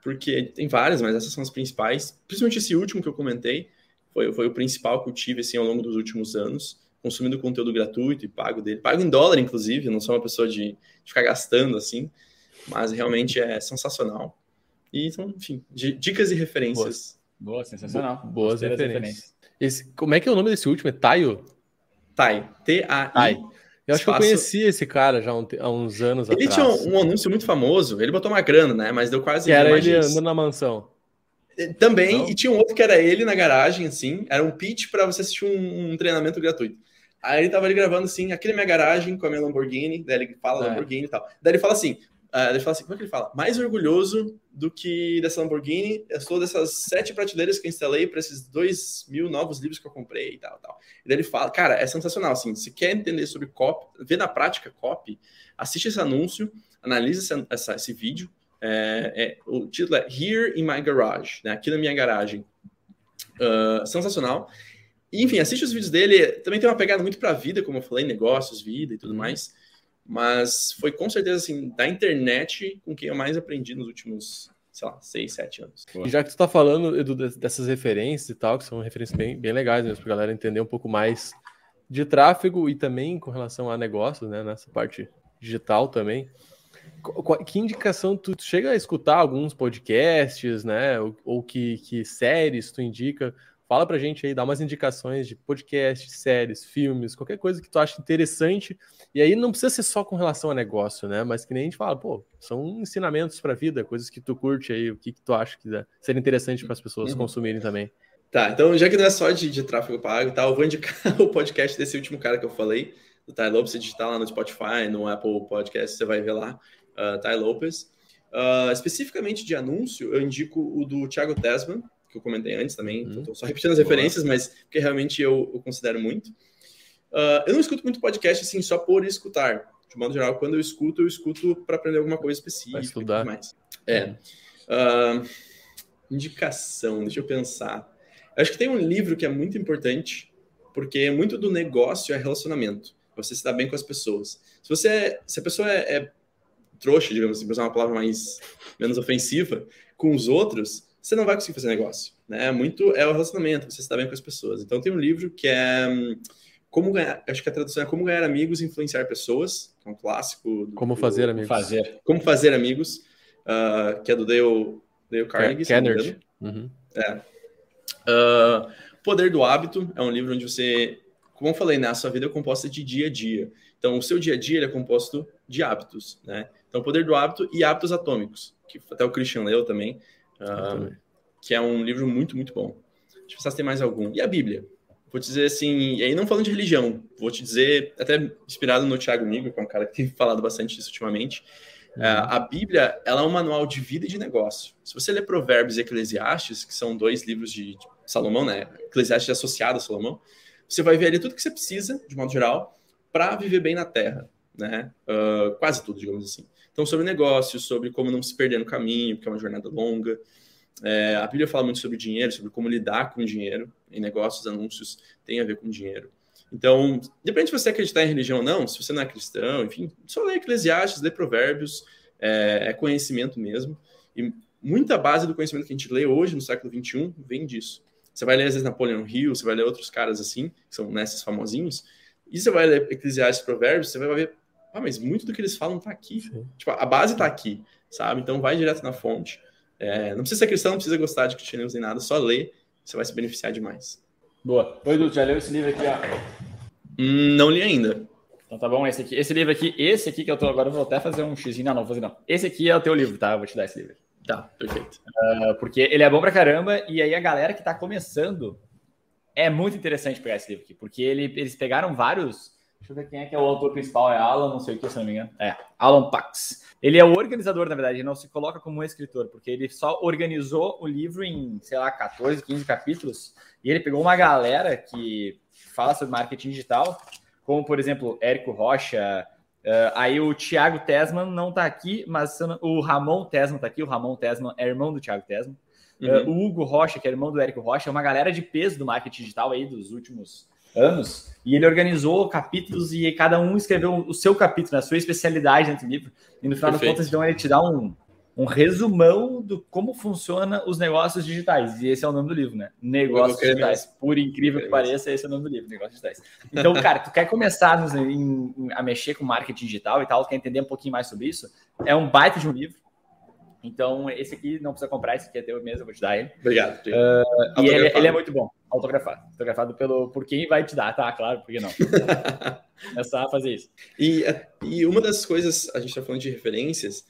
porque tem várias, mas essas são as principais. Principalmente esse último que eu comentei, foi, foi o principal que eu tive assim, ao longo dos últimos anos, consumindo conteúdo gratuito e pago dele. Pago em dólar, inclusive, não sou uma pessoa de, de ficar gastando assim, mas realmente é sensacional. E, então, enfim, dicas e referências. Boa, Boa sensacional. Boas referências. referências. Esse, como é que é o nome desse último? É Taio? Tai. T-A-I. Eu acho espaço... que eu conheci esse cara já há uns anos ele atrás. Ele tinha um, um, anúncio muito famoso, ele botou uma grana, né? Mas deu quase. Que era ele andando na mansão. Também, Não? e tinha um outro que era ele na garagem, assim, era um pitch para você assistir um, um, treinamento gratuito. Aí ele tava ali gravando assim, aqui na minha garagem com a minha Lamborghini, daí ele fala é. Lamborghini e tal. Daí ele fala assim: Uh, ele fala assim, como é que ele fala? Mais orgulhoso do que dessa Lamborghini, eu sou dessas sete prateleiras que eu instalei para esses dois mil novos livros que eu comprei e tal, tal. E daí ele fala, cara, é sensacional, assim, se quer entender sobre copy, ver na prática copy, assiste esse anúncio, analise essa, essa, esse vídeo, é, é, o título é Here in My Garage, né, aqui na minha garagem. Uh, sensacional. E, enfim, assiste os vídeos dele, também tem uma pegada muito para a vida, como eu falei, negócios, vida e tudo uhum. mais mas foi com certeza assim da internet com quem eu mais aprendi nos últimos sei lá, seis, sete anos. E já que tu tá falando, Edu, dessas referências e tal, que são referências bem, bem legais mesmo, pra galera entender um pouco mais de tráfego e também com relação a negócios, né, nessa parte digital também. Que indicação tu chega a escutar alguns podcasts, né, ou, ou que, que séries tu indica Fala pra gente aí, dá umas indicações de podcast, séries, filmes, qualquer coisa que tu acha interessante. E aí não precisa ser só com relação a negócio, né? Mas que nem a gente fala, pô, são ensinamentos pra vida, coisas que tu curte aí, o que, que tu acha que seria interessante para as pessoas uhum. consumirem também. Tá, então já que não é só de, de tráfego pago, tá, eu vou indicar [LAUGHS] o podcast desse último cara que eu falei, do Ty Lopes. Você digitar lá no Spotify, no Apple Podcast, você vai ver lá, uh, Ty Lopes. Uh, especificamente de anúncio, eu indico o do Thiago Tesman, que eu comentei antes também. Hum. Só repetindo as referências, mas porque realmente eu, eu considero muito. Uh, eu não escuto muito podcast assim só por escutar. De modo geral, quando eu escuto, eu escuto para aprender alguma coisa específica. Para estudar. Mais. É. Uh, indicação, deixa eu pensar. Eu acho que tem um livro que é muito importante, porque muito do negócio é relacionamento. Você se dá bem com as pessoas. Se você é, se a pessoa é, é trouxa, digamos assim, usar uma palavra mais menos ofensiva, com os outros, você não vai conseguir fazer negócio. Né? Muito é o relacionamento, você está bem com as pessoas. Então tem um livro que é hum, como ganhar, acho que a tradução é como ganhar amigos e influenciar pessoas, que é um clássico. Do, como fazer amigos. Fazer. Como fazer amigos, uh, que é do Dale, Dale Carnegie. Carnegie. Uhum. É. Uh, Poder do Hábito é um livro onde você, como eu falei, né, a sua vida é composta de dia a dia. Então, o seu dia a dia é composto de hábitos, né? Então, Poder do Hábito e Hábitos Atômicos, que até o Christian leu também. Uh, que é um livro muito, muito bom. Deixa eu pensar se tem mais algum. E a Bíblia? Vou te dizer assim, e aí não falando de religião, vou te dizer, até inspirado no Tiago Migo, que é um cara que tem falado bastante disso ultimamente. Uhum. Uh, a Bíblia, ela é um manual de vida e de negócio. Se você ler Provérbios e Eclesiastes, que são dois livros de, de Salomão, né? Eclesiastes associado a Salomão, você vai ver ali tudo que você precisa, de modo geral, para viver bem na Terra. né? Uh, quase tudo, digamos assim. Então, sobre negócios, sobre como não se perder no caminho, que é uma jornada longa. É, a Bíblia fala muito sobre dinheiro, sobre como lidar com dinheiro em negócios, anúncios, tem a ver com dinheiro. Então, depende se você acreditar em religião ou não, se você não é cristão, enfim, só lê Eclesiastes, lê Provérbios, é, é conhecimento mesmo. E muita base do conhecimento que a gente lê hoje no século XXI vem disso. Você vai ler, às vezes, Napoleon Hill, você vai ler outros caras assim, que são nesses famosinhos, e você vai ler Eclesiastes Provérbios, você vai ver ah, mas muito do que eles falam tá aqui. Tipo, a base tá aqui, sabe? Então vai direto na fonte. É, não precisa ser cristão, não precisa gostar de cristianismo nem nada, só lê, você vai se beneficiar demais. Boa. Oi, Edu, já leu esse livro aqui, ó? Hum, não li ainda. Então tá bom, esse aqui, esse livro aqui, esse aqui que eu tô agora, eu vou até fazer um xizinho, não, não vou fazer não. Esse aqui é o teu livro, tá? Eu vou te dar esse livro. Tá, perfeito. Uh, porque ele é bom pra caramba, e aí a galera que tá começando, é muito interessante pegar esse livro aqui, porque ele, eles pegaram vários Deixa eu ver quem é que é o autor principal. É Alan, não sei o que, se não me engano. É, Alan Pax. Ele é o organizador, na verdade, ele não se coloca como um escritor, porque ele só organizou o livro em, sei lá, 14, 15 capítulos. E ele pegou uma galera que fala sobre marketing digital, como, por exemplo, Érico Rocha. Uh, aí o Thiago Tesman não está aqui, mas o Ramon Tesman está aqui. O Ramon Tesman é irmão do Thiago Tesman. Uhum. Uh, o Hugo Rocha, que é irmão do Érico Rocha, é uma galera de peso do marketing digital aí dos últimos anos, e ele organizou capítulos e cada um escreveu o seu capítulo, né, a sua especialidade dentro do livro. E no final das contas, então, ele te dá um, um resumão do como funciona os negócios digitais. E esse é o nome do livro, né? Negócios digitais. Mesmo. Por incrível que pareça, esse é o nome do livro, Negócios Digitais. Então, cara, tu quer começar a mexer com marketing digital e tal, quer entender um pouquinho mais sobre isso, é um baita de um livro. Então, esse aqui não precisa comprar, esse aqui é teu mesmo, eu vou te dar ele. Obrigado. Uh, e ele, ele, é muito bom, autografado. Autografado pelo, por quem vai te dar, tá? Claro, por que não? [LAUGHS] é só fazer isso. E, e uma das coisas, a gente está falando de referências,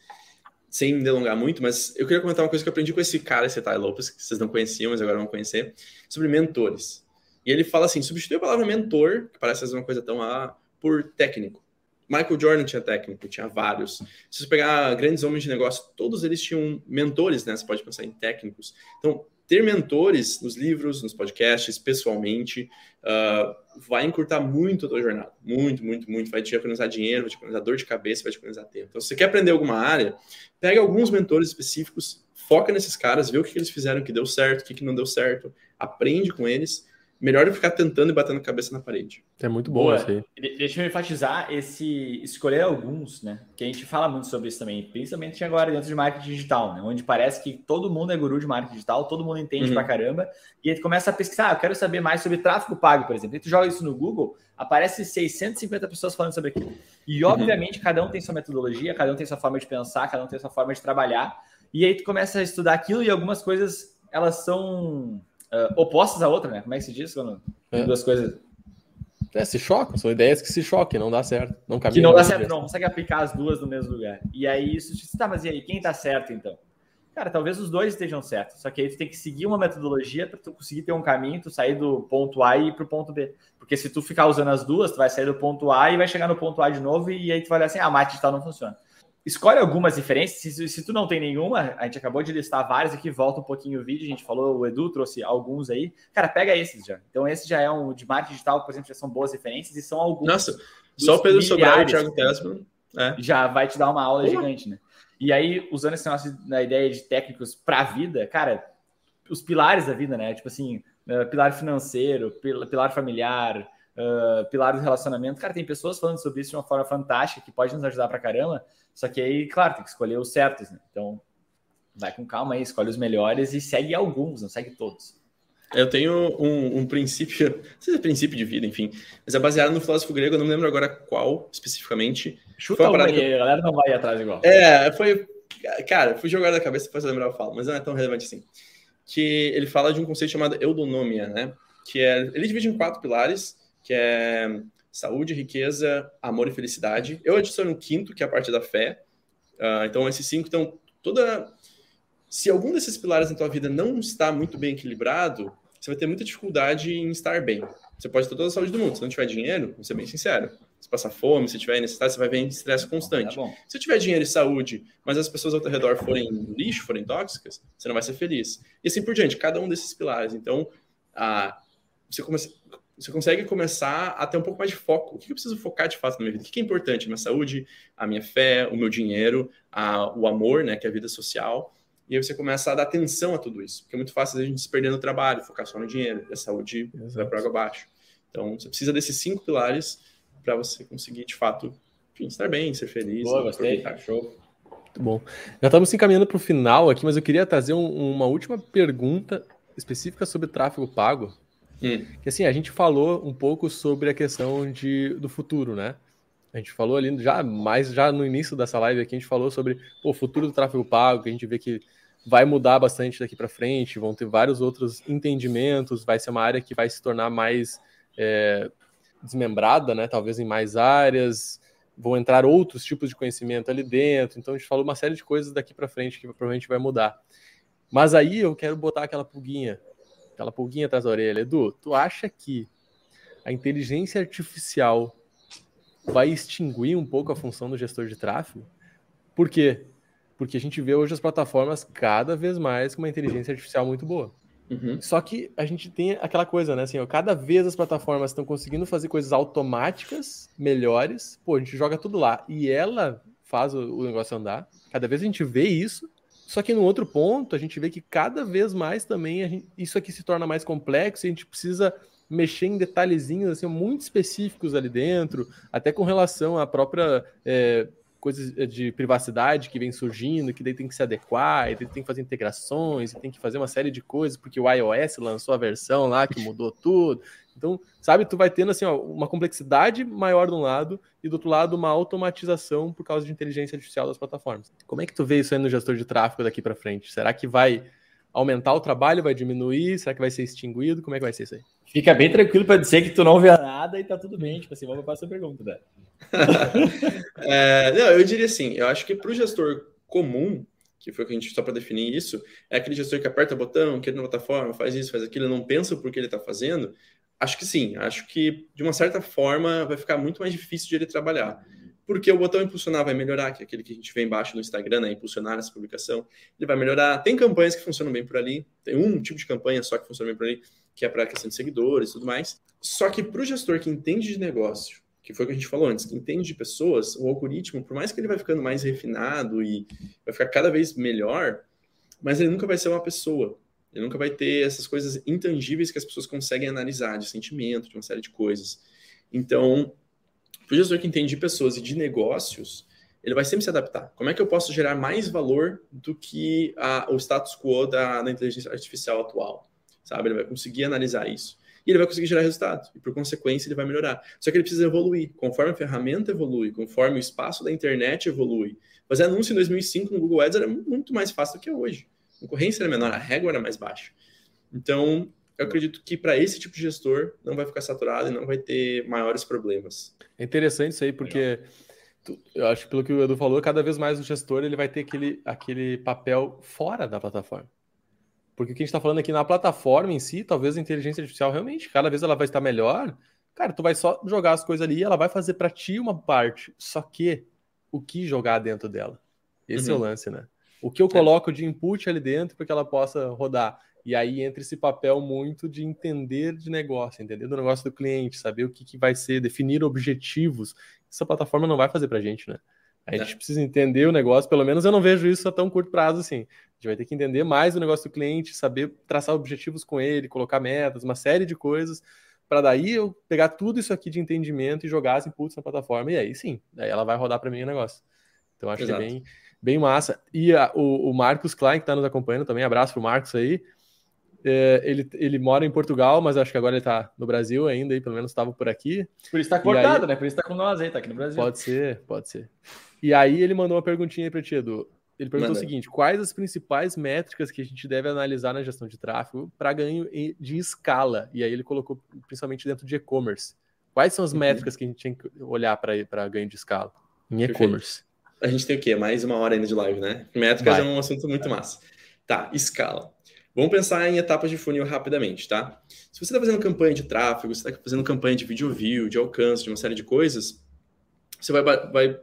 sem me delongar muito, mas eu queria comentar uma coisa que eu aprendi com esse cara, esse Ty Lopes, que vocês não conheciam, mas agora vão conhecer, sobre mentores. E ele fala assim: substitui a palavra mentor, que parece uma coisa tão ah, por técnico. Michael Jordan tinha técnico, tinha vários. Se você pegar grandes homens de negócio, todos eles tinham mentores, né? Você pode pensar em técnicos. Então, ter mentores nos livros, nos podcasts, pessoalmente, uh, vai encurtar muito a tua jornada. Muito, muito, muito. Vai te economizar dinheiro, vai te economizar dor de cabeça, vai te economizar tempo. Então, se você quer aprender alguma área, pega alguns mentores específicos, foca nesses caras, vê o que eles fizeram que deu certo, o que não deu certo, aprende com eles melhor do que ficar tentando e batendo a cabeça na parede. É muito bom isso aí. Deixa eu enfatizar esse escolher alguns, né? Que a gente fala muito sobre isso também, principalmente agora dentro de marketing digital, né? Onde parece que todo mundo é guru de marketing digital, todo mundo entende uhum. pra caramba, e aí tu começa a pesquisar, ah, eu quero saber mais sobre tráfego pago, por exemplo. E tu joga isso no Google, aparece 650 pessoas falando sobre aquilo. E uhum. obviamente uhum. cada um tem sua metodologia, cada um tem sua forma de pensar, cada um tem sua forma de trabalhar, e aí tu começa a estudar aquilo e algumas coisas elas são uh, opostas à outra, né? Como é que se diz quando é. duas coisas. É, se chocam, são ideias que se choquem, não dá certo. Não que não dá certo, não consegue aplicar as duas no mesmo lugar. E aí isso, tá, mas e aí, quem tá certo então? Cara, talvez os dois estejam certos, só que aí tu tem que seguir uma metodologia para tu conseguir ter um caminho, tu sair do ponto A e ir pro ponto B. Porque se tu ficar usando as duas, tu vai sair do ponto A e vai chegar no ponto A de novo e aí tu vai olhar assim, ah, a marketing digital não funciona escolhe algumas diferenças. Se, se, tu não tem nenhuma, a gente acabou de listar várias aqui, volta um pouquinho o vídeo, a gente falou, o Edu trouxe alguns aí. Cara, pega esses já. Então, esse já é um de marketing digital, por exemplo, já são boas referências e são alguns. Nossa, só o Pedro Sobral e o Thiago Tesman. É. Já vai te dar uma aula gigante, né? E aí, usando esse nosso na ideia de técnicos para a vida, cara, os pilares da vida, né? Tipo assim, uh, pilar financeiro, pilar familiar, uh, pilar do relacionamento. Cara, tem pessoas falando sobre isso de uma forma fantástica que pode nos ajudar para caramba. Só que aí, claro, tem que escolher os certos, né? Então, vai com calma aí, escolhe os melhores e segue alguns, não segue todos. Eu tenho um, um, princípio, [LAUGHS] não sei se é princípio de vida, enfim, mas é baseado no filósofo grego, eu não me lembro agora qual especificamente. Chuta uma aí, a galera não vai atrás igual. É, foi. Cara, fui jogar da cabeça, depois eu lembrar eu falo, mas não é tão relevante assim. Que ele fala de um conceito chamado eudonomia, né? Que é. Ele divide em quatro pilares, que é saúde, riqueza, amor e felicidade. Eu adiciono um quinto, que é a parte da fé. Uh, então, esses cinco estão toda. Se algum desses pilares na tua vida não está muito bem equilibrado, você vai ter muita dificuldade em estar bem. Você pode ter toda a saúde do mundo, se não tiver dinheiro, vou ser bem sincero. Se passar fome, se tiver necessidade, você vai ver estresse constante. Tá se tiver dinheiro e saúde, mas as pessoas ao teu redor forem lixo, forem tóxicas, você não vai ser feliz. E assim por diante, cada um desses pilares. Então, a, você começa, você consegue começar a ter um pouco mais de foco. O que eu preciso focar de fato na minha vida? O que é importante? A minha saúde, a minha fé, o meu dinheiro, a, o amor, né, que é a vida social. E aí você começa a dar atenção a tudo isso. Porque é muito fácil a gente se perder no trabalho, focar só no dinheiro, e a saúde Exato. vai para água abaixo. Então, você precisa desses cinco pilares para você conseguir, de fato, enfim, estar bem, ser feliz. Boa, gostei. Show. Muito bom. Já estamos se encaminhando para o final aqui, mas eu queria trazer um, uma última pergunta específica sobre tráfego pago. Hum. Que assim, a gente falou um pouco sobre a questão de, do futuro, né? A gente falou ali já, mais já no início dessa live aqui, a gente falou sobre pô, o futuro do tráfego pago, que a gente vê que vai mudar bastante daqui para frente, vão ter vários outros entendimentos, vai ser uma área que vai se tornar mais é, desmembrada, né? Talvez em mais áreas, vão entrar outros tipos de conhecimento ali dentro. Então a gente falou uma série de coisas daqui para frente que provavelmente vai mudar. Mas aí eu quero botar aquela pulguinha, aquela pulguinha atrás da orelha. Edu, tu acha que a inteligência artificial vai extinguir um pouco a função do gestor de tráfego? Por quê? Porque a gente vê hoje as plataformas cada vez mais com uma inteligência artificial muito boa. Uhum. Só que a gente tem aquela coisa, né? Assim, ó, cada vez as plataformas estão conseguindo fazer coisas automáticas, melhores. Pô, a gente joga tudo lá e ela faz o, o negócio andar. Cada vez a gente vê isso. Só que no outro ponto, a gente vê que cada vez mais também gente, isso aqui se torna mais complexo e a gente precisa mexer em detalhezinhos assim, muito específicos ali dentro, até com relação à própria é, coisas eh, de privacidade que vem surgindo, que daí tem que se adequar, e tem que fazer integrações, e tem que fazer uma série de coisas, porque o iOS lançou a versão lá que mudou tudo. Então, sabe, tu vai tendo assim, ó, uma complexidade maior de um lado e do outro lado uma automatização por causa de inteligência artificial das plataformas. Como é que tu vê isso aí no gestor de tráfego daqui para frente? Será que vai aumentar o trabalho, vai diminuir? Será que vai ser extinguido? Como é que vai ser isso aí? Fica bem tranquilo para dizer que tu não vê nada e tá tudo bem. Tipo assim, vamos para a pergunta, né? [LAUGHS] é, não, eu diria assim, eu acho que para o gestor comum, que foi o que a gente só para definir isso, é aquele gestor que aperta o botão, que entra na plataforma, faz isso, faz aquilo, não pensa por que ele está fazendo. Acho que sim, acho que de uma certa forma vai ficar muito mais difícil de ele trabalhar porque o botão impulsionar vai melhorar, que é aquele que a gente vê embaixo no Instagram, né, impulsionar essa publicação, ele vai melhorar. Tem campanhas que funcionam bem por ali, tem um tipo de campanha só que funciona bem por ali, que é para questão de seguidores e tudo mais. Só que para o gestor que entende de negócio, que foi o que a gente falou antes, que entende de pessoas, o algoritmo, por mais que ele vai ficando mais refinado e vai ficar cada vez melhor, mas ele nunca vai ser uma pessoa. Ele nunca vai ter essas coisas intangíveis que as pessoas conseguem analisar, de sentimento, de uma série de coisas. Então, para o gestor que entende de pessoas e de negócios, ele vai sempre se adaptar. Como é que eu posso gerar mais valor do que a, o status quo da, da, inteligência artificial atual? Sabe? Ele vai conseguir analisar isso. E ele vai conseguir gerar resultado. E, por consequência, ele vai melhorar. Só que ele precisa evoluir. Conforme a ferramenta evolui, conforme o espaço da internet evolui. Fazer anúncio em 2005 no Google Ads era muito mais fácil do que hoje. A concorrência era menor, a régua era mais baixa. Então, eu acredito que para esse tipo de gestor não vai ficar saturado e não vai ter maiores problemas. É interessante isso aí, porque tu, eu acho que pelo que o Edu falou, cada vez mais o gestor ele vai ter aquele, aquele papel fora da plataforma. Porque o que a gente está falando aqui na plataforma em si, talvez a inteligência artificial realmente, cada vez ela vai estar melhor. Cara, tu vai só jogar as coisas ali e ela vai fazer para ti uma parte. Só que o que jogar dentro dela? Esse uhum. é o uhum. lance, né? O que eu é. coloco de input ali dentro para que ela possa rodar. E aí entra esse papel muito de entender de negócio, entender do negócio do cliente, saber o que, que vai ser, definir objetivos. Essa plataforma não vai fazer para a gente, né? A gente é. precisa entender o negócio, pelo menos eu não vejo isso a tão curto prazo assim. A gente vai ter que entender mais o negócio do cliente, saber traçar objetivos com ele, colocar metas, uma série de coisas, para daí eu pegar tudo isso aqui de entendimento e jogar as inputs na plataforma. E aí sim, daí ela vai rodar para mim o negócio. Então acho Exato. que é bem, bem massa. E a, o, o Marcos Klein, que está nos acompanhando também, abraço para o Marcos aí. É, ele, ele mora em Portugal, mas acho que agora ele está no Brasil ainda, e pelo menos estava por aqui. Por isso está cortado, aí... né? Por isso está com nós aí, tá aqui no Brasil. Pode ser, pode ser. E aí ele mandou uma perguntinha aí para ti, Edu. Ele perguntou Manda. o seguinte: quais as principais métricas que a gente deve analisar na gestão de tráfego para ganho de escala? E aí ele colocou principalmente dentro de e-commerce. Quais são as uhum. métricas que a gente tem que olhar para ganho de escala em e-commerce? A gente tem o quê? Mais uma hora ainda de live, né? Métricas Vai. é um assunto muito massa. Tá, escala. Vamos pensar em etapas de funil rapidamente, tá? Se você está fazendo campanha de tráfego, você está fazendo campanha de video view, de alcance, de uma série de coisas, você vai, vai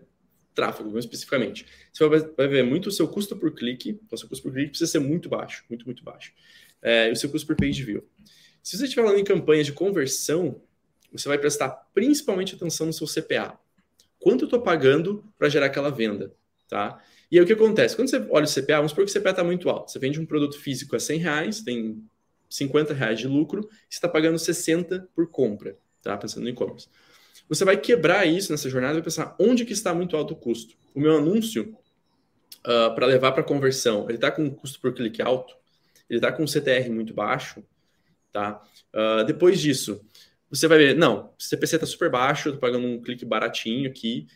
tráfego, especificamente. Você vai, ver muito o seu custo por clique, então o seu custo por clique precisa ser muito baixo, muito, muito baixo. É, e o seu custo por page view. Se você estiver falando em campanha de conversão, você vai prestar principalmente atenção no seu CPA. Quanto eu estou pagando para gerar aquela venda, tá? E aí o que acontece? Quando você olha o CPA, vamos supor que o CPA está muito alto. Você vende um produto físico a 100 reais, tem 50 reais de lucro, você está pagando 60 por compra, tá? Pensando no e-commerce. Você vai quebrar isso nessa jornada e pensar onde que está muito alto o custo. O meu anúncio, uh, para levar para conversão, ele está com um custo por clique alto, ele está com um CTR muito baixo, tá? Uh, depois disso, você vai ver, não, o CPC está super baixo, tô pagando um clique baratinho aqui,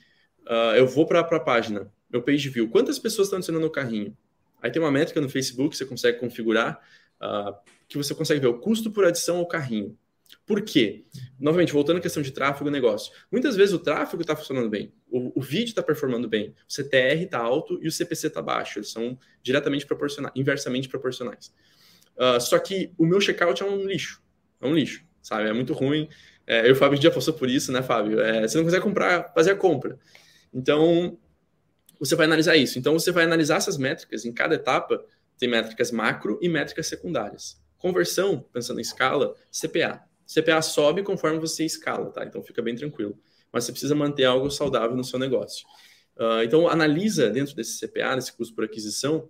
uh, eu vou para a página, meu page view, quantas pessoas estão adicionando no carrinho? Aí tem uma métrica no Facebook você consegue configurar, uh, que você consegue ver o custo por adição ao carrinho. Por quê? Novamente, voltando à questão de tráfego e negócio. Muitas vezes o tráfego está funcionando bem, o, o vídeo está performando bem, o CTR está alto e o CPC está baixo. Eles são diretamente proporcionais, inversamente proporcionais. Uh, só que o meu checkout é um lixo. É um lixo sabe? É muito ruim. É, eu e o Fábio já passou por isso, né, Fábio? É, você não consegue comprar, fazer a compra. Então, você vai analisar isso. Então, você vai analisar essas métricas. Em cada etapa, tem métricas macro e métricas secundárias. Conversão, pensando em escala, CPA. CPA sobe conforme você escala, tá? Então, fica bem tranquilo. Mas você precisa manter algo saudável no seu negócio. Uh, então, analisa dentro desse CPA, desse custo por aquisição,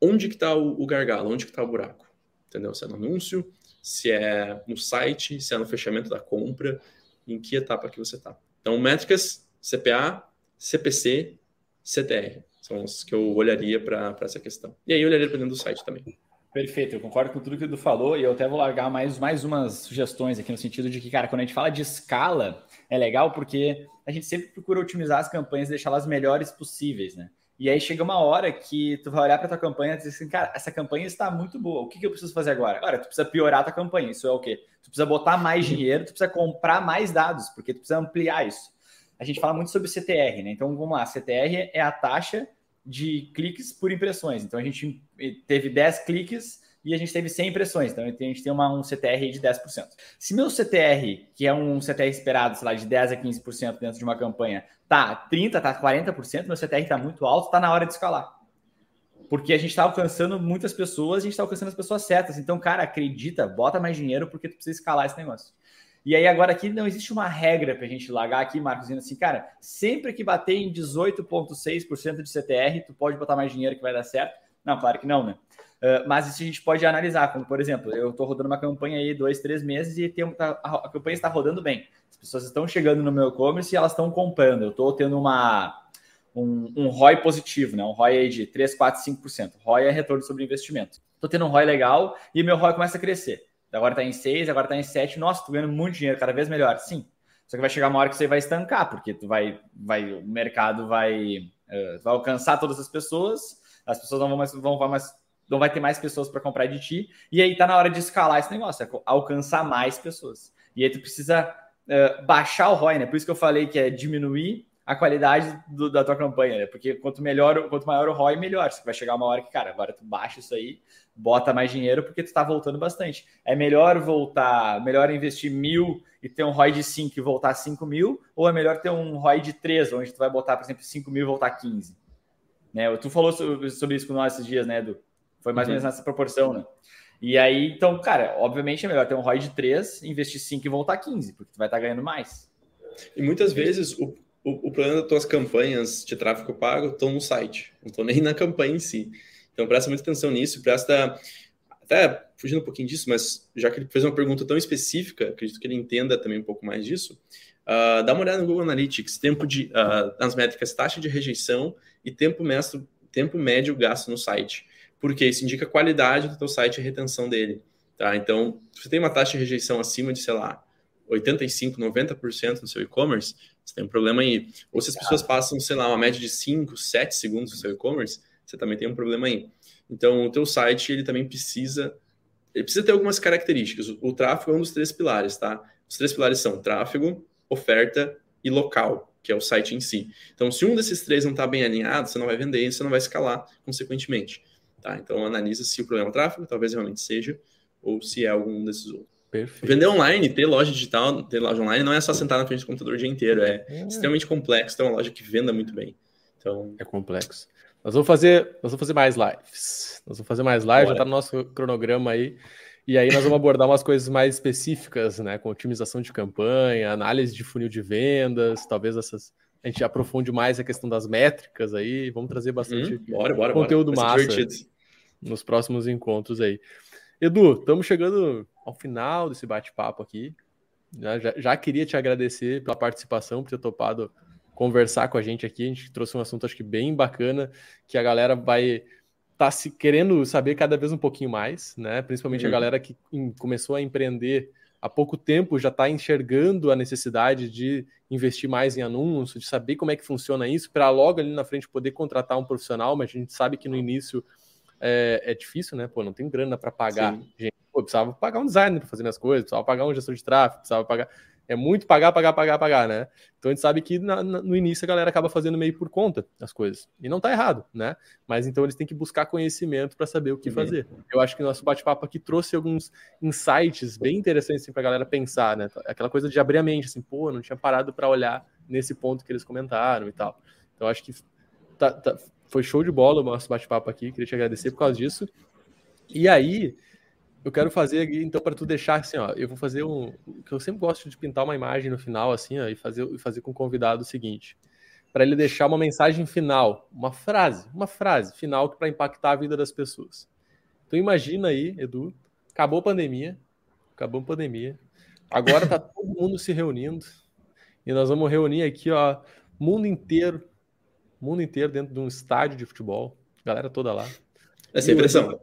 onde que está o, o gargalo, onde que está o buraco. Entendeu? Se é no anúncio, se é no site, se é no fechamento da compra, em que etapa que você está. Então, métricas CPA, CPC, CTR. São os que eu olharia para essa questão. E aí eu olharia para dentro do site também. Perfeito, eu concordo com tudo que o Edu falou e eu até vou largar mais, mais umas sugestões aqui no sentido de que, cara, quando a gente fala de escala, é legal porque a gente sempre procura otimizar as campanhas e deixá-las melhores possíveis, né? E aí chega uma hora que tu vai olhar para tua campanha e dizer assim, cara, essa campanha está muito boa. O que, que eu preciso fazer agora? Agora, tu precisa piorar a tua campanha. Isso é o quê? Tu precisa botar mais dinheiro, tu precisa comprar mais dados, porque tu precisa ampliar isso. A gente fala muito sobre CTR, né? Então vamos lá, CTR é a taxa de cliques por impressões. Então a gente teve 10 cliques e a gente teve 100 impressões. Então a gente tem uma, um CTR de 10%. Se meu CTR, que é um CTR esperado, sei lá, de 10 a 15% dentro de uma campanha, tá 30, tá 40%, meu CTR está muito alto, está na hora de escalar. Porque a gente está alcançando muitas pessoas, a gente está alcançando as pessoas certas. Então, cara, acredita, bota mais dinheiro porque tu precisa escalar esse negócio. E aí, agora aqui não existe uma regra para a gente largar aqui, Marcos, dizendo assim, cara, sempre que bater em 18,6% de CTR, tu pode botar mais dinheiro que vai dar certo. Não, claro que não, né? Uh, mas isso a gente pode analisar, como por exemplo, eu estou rodando uma campanha aí dois, três meses e tem, tá, a, campanha está rodando bem. As pessoas estão chegando no meu e-commerce e elas estão comprando. Eu estou tendo uma, um, um ROI positivo, né? um ROI aí de 3, 4, 5%. ROI é retorno sobre investimento. Estou tendo um ROI legal e meu ROI começa a crescer. Agora está em 6, agora está em 7. Nossa, estou ganhando muito dinheiro, cada vez melhor. Sim. Só que vai chegar uma hora que você vai estancar, porque tu vai, vai, o mercado vai, uh, vai alcançar todas as pessoas, as pessoas não vão mais, vão, vão mais não vai ter mais pessoas para comprar de ti, e aí tá na hora de escalar esse negócio, é alcançar mais pessoas. E aí tu precisa uh, baixar o ROI, né? Por isso que eu falei que é diminuir a qualidade do, da tua campanha, né? Porque quanto melhor, quanto maior o ROI, melhor. Você vai chegar uma hora que, cara, agora tu baixa isso aí, bota mais dinheiro porque tu tá voltando bastante. É melhor voltar, melhor investir mil e ter um ROI de 5 e voltar 5 mil, ou é melhor ter um ROI de 3, onde tu vai botar, por exemplo, 5 mil e voltar 15? Né? Tu falou sobre isso com nós esses dias, né, Edu? Foi mais ou menos uhum. nessa proporção, né? E aí, então, cara, obviamente é melhor ter um ROI de 3, investir 5 e voltar 15, porque tu vai estar tá ganhando mais. E muitas vezes o, o, o problema das tuas campanhas de tráfego pago estão no site, não estão nem na campanha em si. Então presta muita atenção nisso, presta. Até fugindo um pouquinho disso, mas já que ele fez uma pergunta tão específica, acredito que ele entenda também um pouco mais disso. Uh, dá uma olhada no Google Analytics, tempo de, uh, nas métricas taxa de rejeição e tempo, tempo médio gasto no site porque isso indica a qualidade do teu site e a retenção dele. Tá? Então, se você tem uma taxa de rejeição acima de, sei lá, 85, 90% no seu e-commerce, você tem um problema aí. Ou se as pessoas passam, sei lá, uma média de 5, 7 segundos no seu e-commerce, você também tem um problema aí. Então, o teu site, ele também precisa ele precisa ter algumas características. O, o tráfego é um dos três pilares, tá? Os três pilares são tráfego, oferta e local, que é o site em si. Então, se um desses três não está bem alinhado, você não vai vender, você não vai escalar, consequentemente. Tá? Então analisa se o problema é o tráfego, talvez realmente seja, ou se é algum desses outros. Perfeito. Vender online, ter loja digital, ter loja online, não é só sentar na frente do computador o dia inteiro, é, é. extremamente complexo ter uma loja que venda muito bem. Então... É complexo. Nós vamos fazer, nós vamos fazer mais lives. Nós vamos fazer mais lives, Bora. já está no nosso cronograma aí. E aí nós vamos abordar umas coisas mais específicas, né? Com otimização de campanha, análise de funil de vendas, talvez essas. A gente aprofunde mais a questão das métricas aí. Vamos trazer bastante hum, bora, bora, conteúdo bora. massa nos próximos encontros aí. Edu, estamos chegando ao final desse bate-papo aqui. Já, já, queria te agradecer pela participação, por ter topado conversar com a gente aqui. A gente trouxe um assunto, acho que bem bacana, que a galera vai tá se querendo saber cada vez um pouquinho mais, né? Principalmente uhum. a galera que começou a empreender há pouco tempo já está enxergando a necessidade de investir mais em anúncio, de saber como é que funciona isso, para logo ali na frente poder contratar um profissional, mas a gente sabe que no início é, é difícil, né? Pô, não tem grana para pagar Sim. gente. Pô, precisava pagar um designer para fazer minhas coisas, precisava pagar um gestor de tráfego, precisava pagar é muito pagar, pagar, pagar, pagar, né? Então a gente sabe que na, no início a galera acaba fazendo meio por conta as coisas. E não tá errado, né? Mas então eles têm que buscar conhecimento para saber o que fazer. Eu acho que o nosso bate-papo aqui trouxe alguns insights bem interessantes assim, para a galera pensar, né? Aquela coisa de abrir a mente, assim, pô, não tinha parado para olhar nesse ponto que eles comentaram e tal. Então acho que tá, tá, foi show de bola o nosso bate-papo aqui. Queria te agradecer por causa disso. E aí, eu quero fazer aqui, então, para tu deixar assim, ó, eu vou fazer um. que eu sempre gosto de pintar uma imagem no final, assim, ó, e fazer, e fazer com o convidado o seguinte. Para ele deixar uma mensagem final, uma frase, uma frase final para impactar a vida das pessoas. Então imagina aí, Edu, acabou a pandemia, acabou a pandemia, agora tá [LAUGHS] todo mundo se reunindo, e nós vamos reunir aqui, ó, mundo inteiro, mundo inteiro dentro de um estádio de futebol, galera toda lá. Essa é a impressão.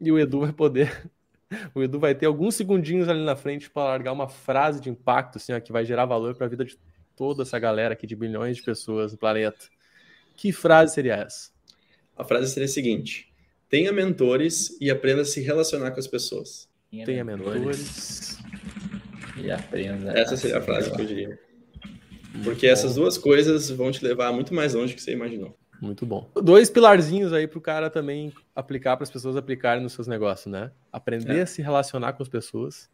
E o Edu vai poder [LAUGHS] o Edu vai ter alguns segundinhos ali na frente para largar uma frase de impacto, assim, ó, que vai gerar valor para a vida de toda essa galera aqui, de bilhões de pessoas no planeta. Que frase seria essa? A frase seria a seguinte: tenha mentores e aprenda a se relacionar com as pessoas. Tenha, tenha mentores, e aprenda. Essa seria a frase que eu diria. Porque essas duas coisas vão te levar muito mais longe do que você imaginou. Muito bom. Dois pilarzinhos aí para o cara também aplicar, para as pessoas aplicarem nos seus negócios, né? Aprender é. a se relacionar com as pessoas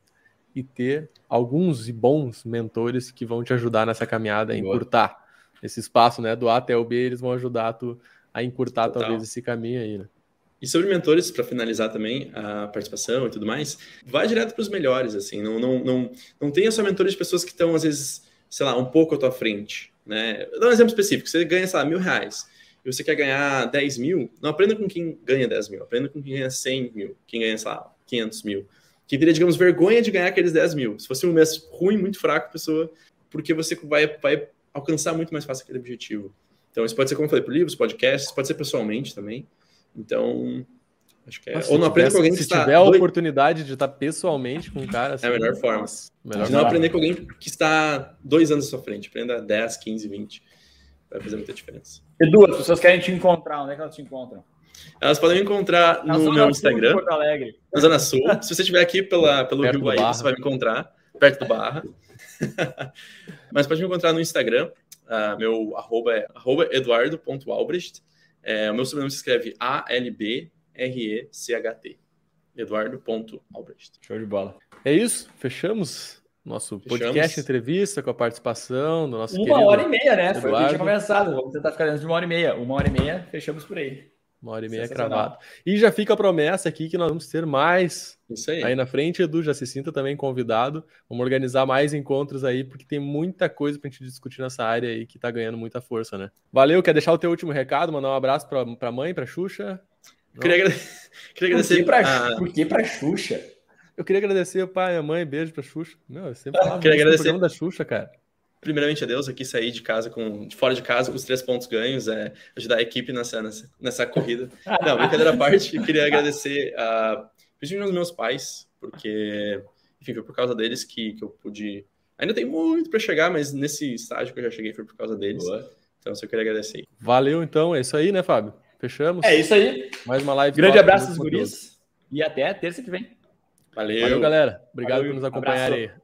e ter alguns e bons mentores que vão te ajudar nessa caminhada a encurtar esse espaço, né? Do A até o B, eles vão ajudar tu a encurtar Total. talvez esse caminho aí, né? E sobre mentores, para finalizar também a participação e tudo mais, vai direto para os melhores, assim, não, não, não, não tenha só mentores de pessoas que estão, às vezes, sei lá, um pouco à tua frente, né? Vou dar um exemplo específico, você ganha, sei lá, mil reais, e você quer ganhar 10 mil, não aprenda com quem ganha 10 mil, aprenda com quem ganha 100 mil, quem ganha, sei lá, 500 mil. Que teria, digamos, vergonha de ganhar aqueles 10 mil. Se fosse um mês ruim, muito fraco, pessoa, porque você vai, vai alcançar muito mais fácil aquele objetivo. Então, isso pode ser, como eu falei, por livros, podcasts, pode ser pessoalmente também. Então, acho que é. Nossa, Ou não aprenda com alguém que se está. Se tiver a oportunidade de estar pessoalmente com um cara. Assim, é a assim, melhor forma. Melhor não aprender com alguém que está dois anos à sua frente. Aprenda 10, 15, 20 vai fazer muita diferença. Edu, as pessoas querem te encontrar, onde é que elas te encontram? Elas podem me encontrar no meu Sul, Instagram. Porto Alegre. Na Zona Sul. Se você estiver aqui pela, pelo perto Rio Guaíba, você vai me encontrar, perto do Barra. [LAUGHS] Mas pode me encontrar no Instagram. Uh, meu arroba é arroba eduardo.albrecht. É, o meu sobrenome se escreve A-L-B-R-E-C-H-T. Eduardo.albrecht. Show de bola. É isso? Fechamos? Nosso podcast Fechamos. entrevista com a participação do nosso Uma hora e meia, né? Eduardo. Foi o que a gente tinha conversado. Vamos tentar ficar dentro de uma hora e meia. Uma hora e meia, fechamos por aí. Uma hora e meia cravado. E já fica a promessa aqui que nós vamos ter mais Isso aí. aí na frente. Edu, já se sinta também convidado. Vamos organizar mais encontros aí, porque tem muita coisa pra gente discutir nessa área aí que tá ganhando muita força, né? Valeu, quer deixar o teu último recado, mandar um abraço pra, pra mãe, pra Xuxa? Queria. [LAUGHS] Queria agradecer. Por que pra, a... Por que pra Xuxa? Eu queria agradecer o pai e a mãe, beijo pra Xuxa. Meu, eu sempre falava queria agradecer da Xuxa, cara. Primeiramente a Deus aqui sair de casa com de fora de casa com os três pontos ganhos, é ajudar a equipe nessa nessa, nessa corrida. Não, brincadeira à parte, queria agradecer a principalmente aos meus pais, porque enfim, foi por causa deles que, que eu pude Ainda tem muito para chegar, mas nesse estágio que eu já cheguei foi por causa deles. Boa. Então, eu queria agradecer. Valeu, então. É isso aí, né, Fábio? Fechamos? É isso aí. Mais uma live. Grande abraço, guris. E até terça que vem. Valeu. Valeu, galera. Obrigado Valeu. por nos acompanhar aí.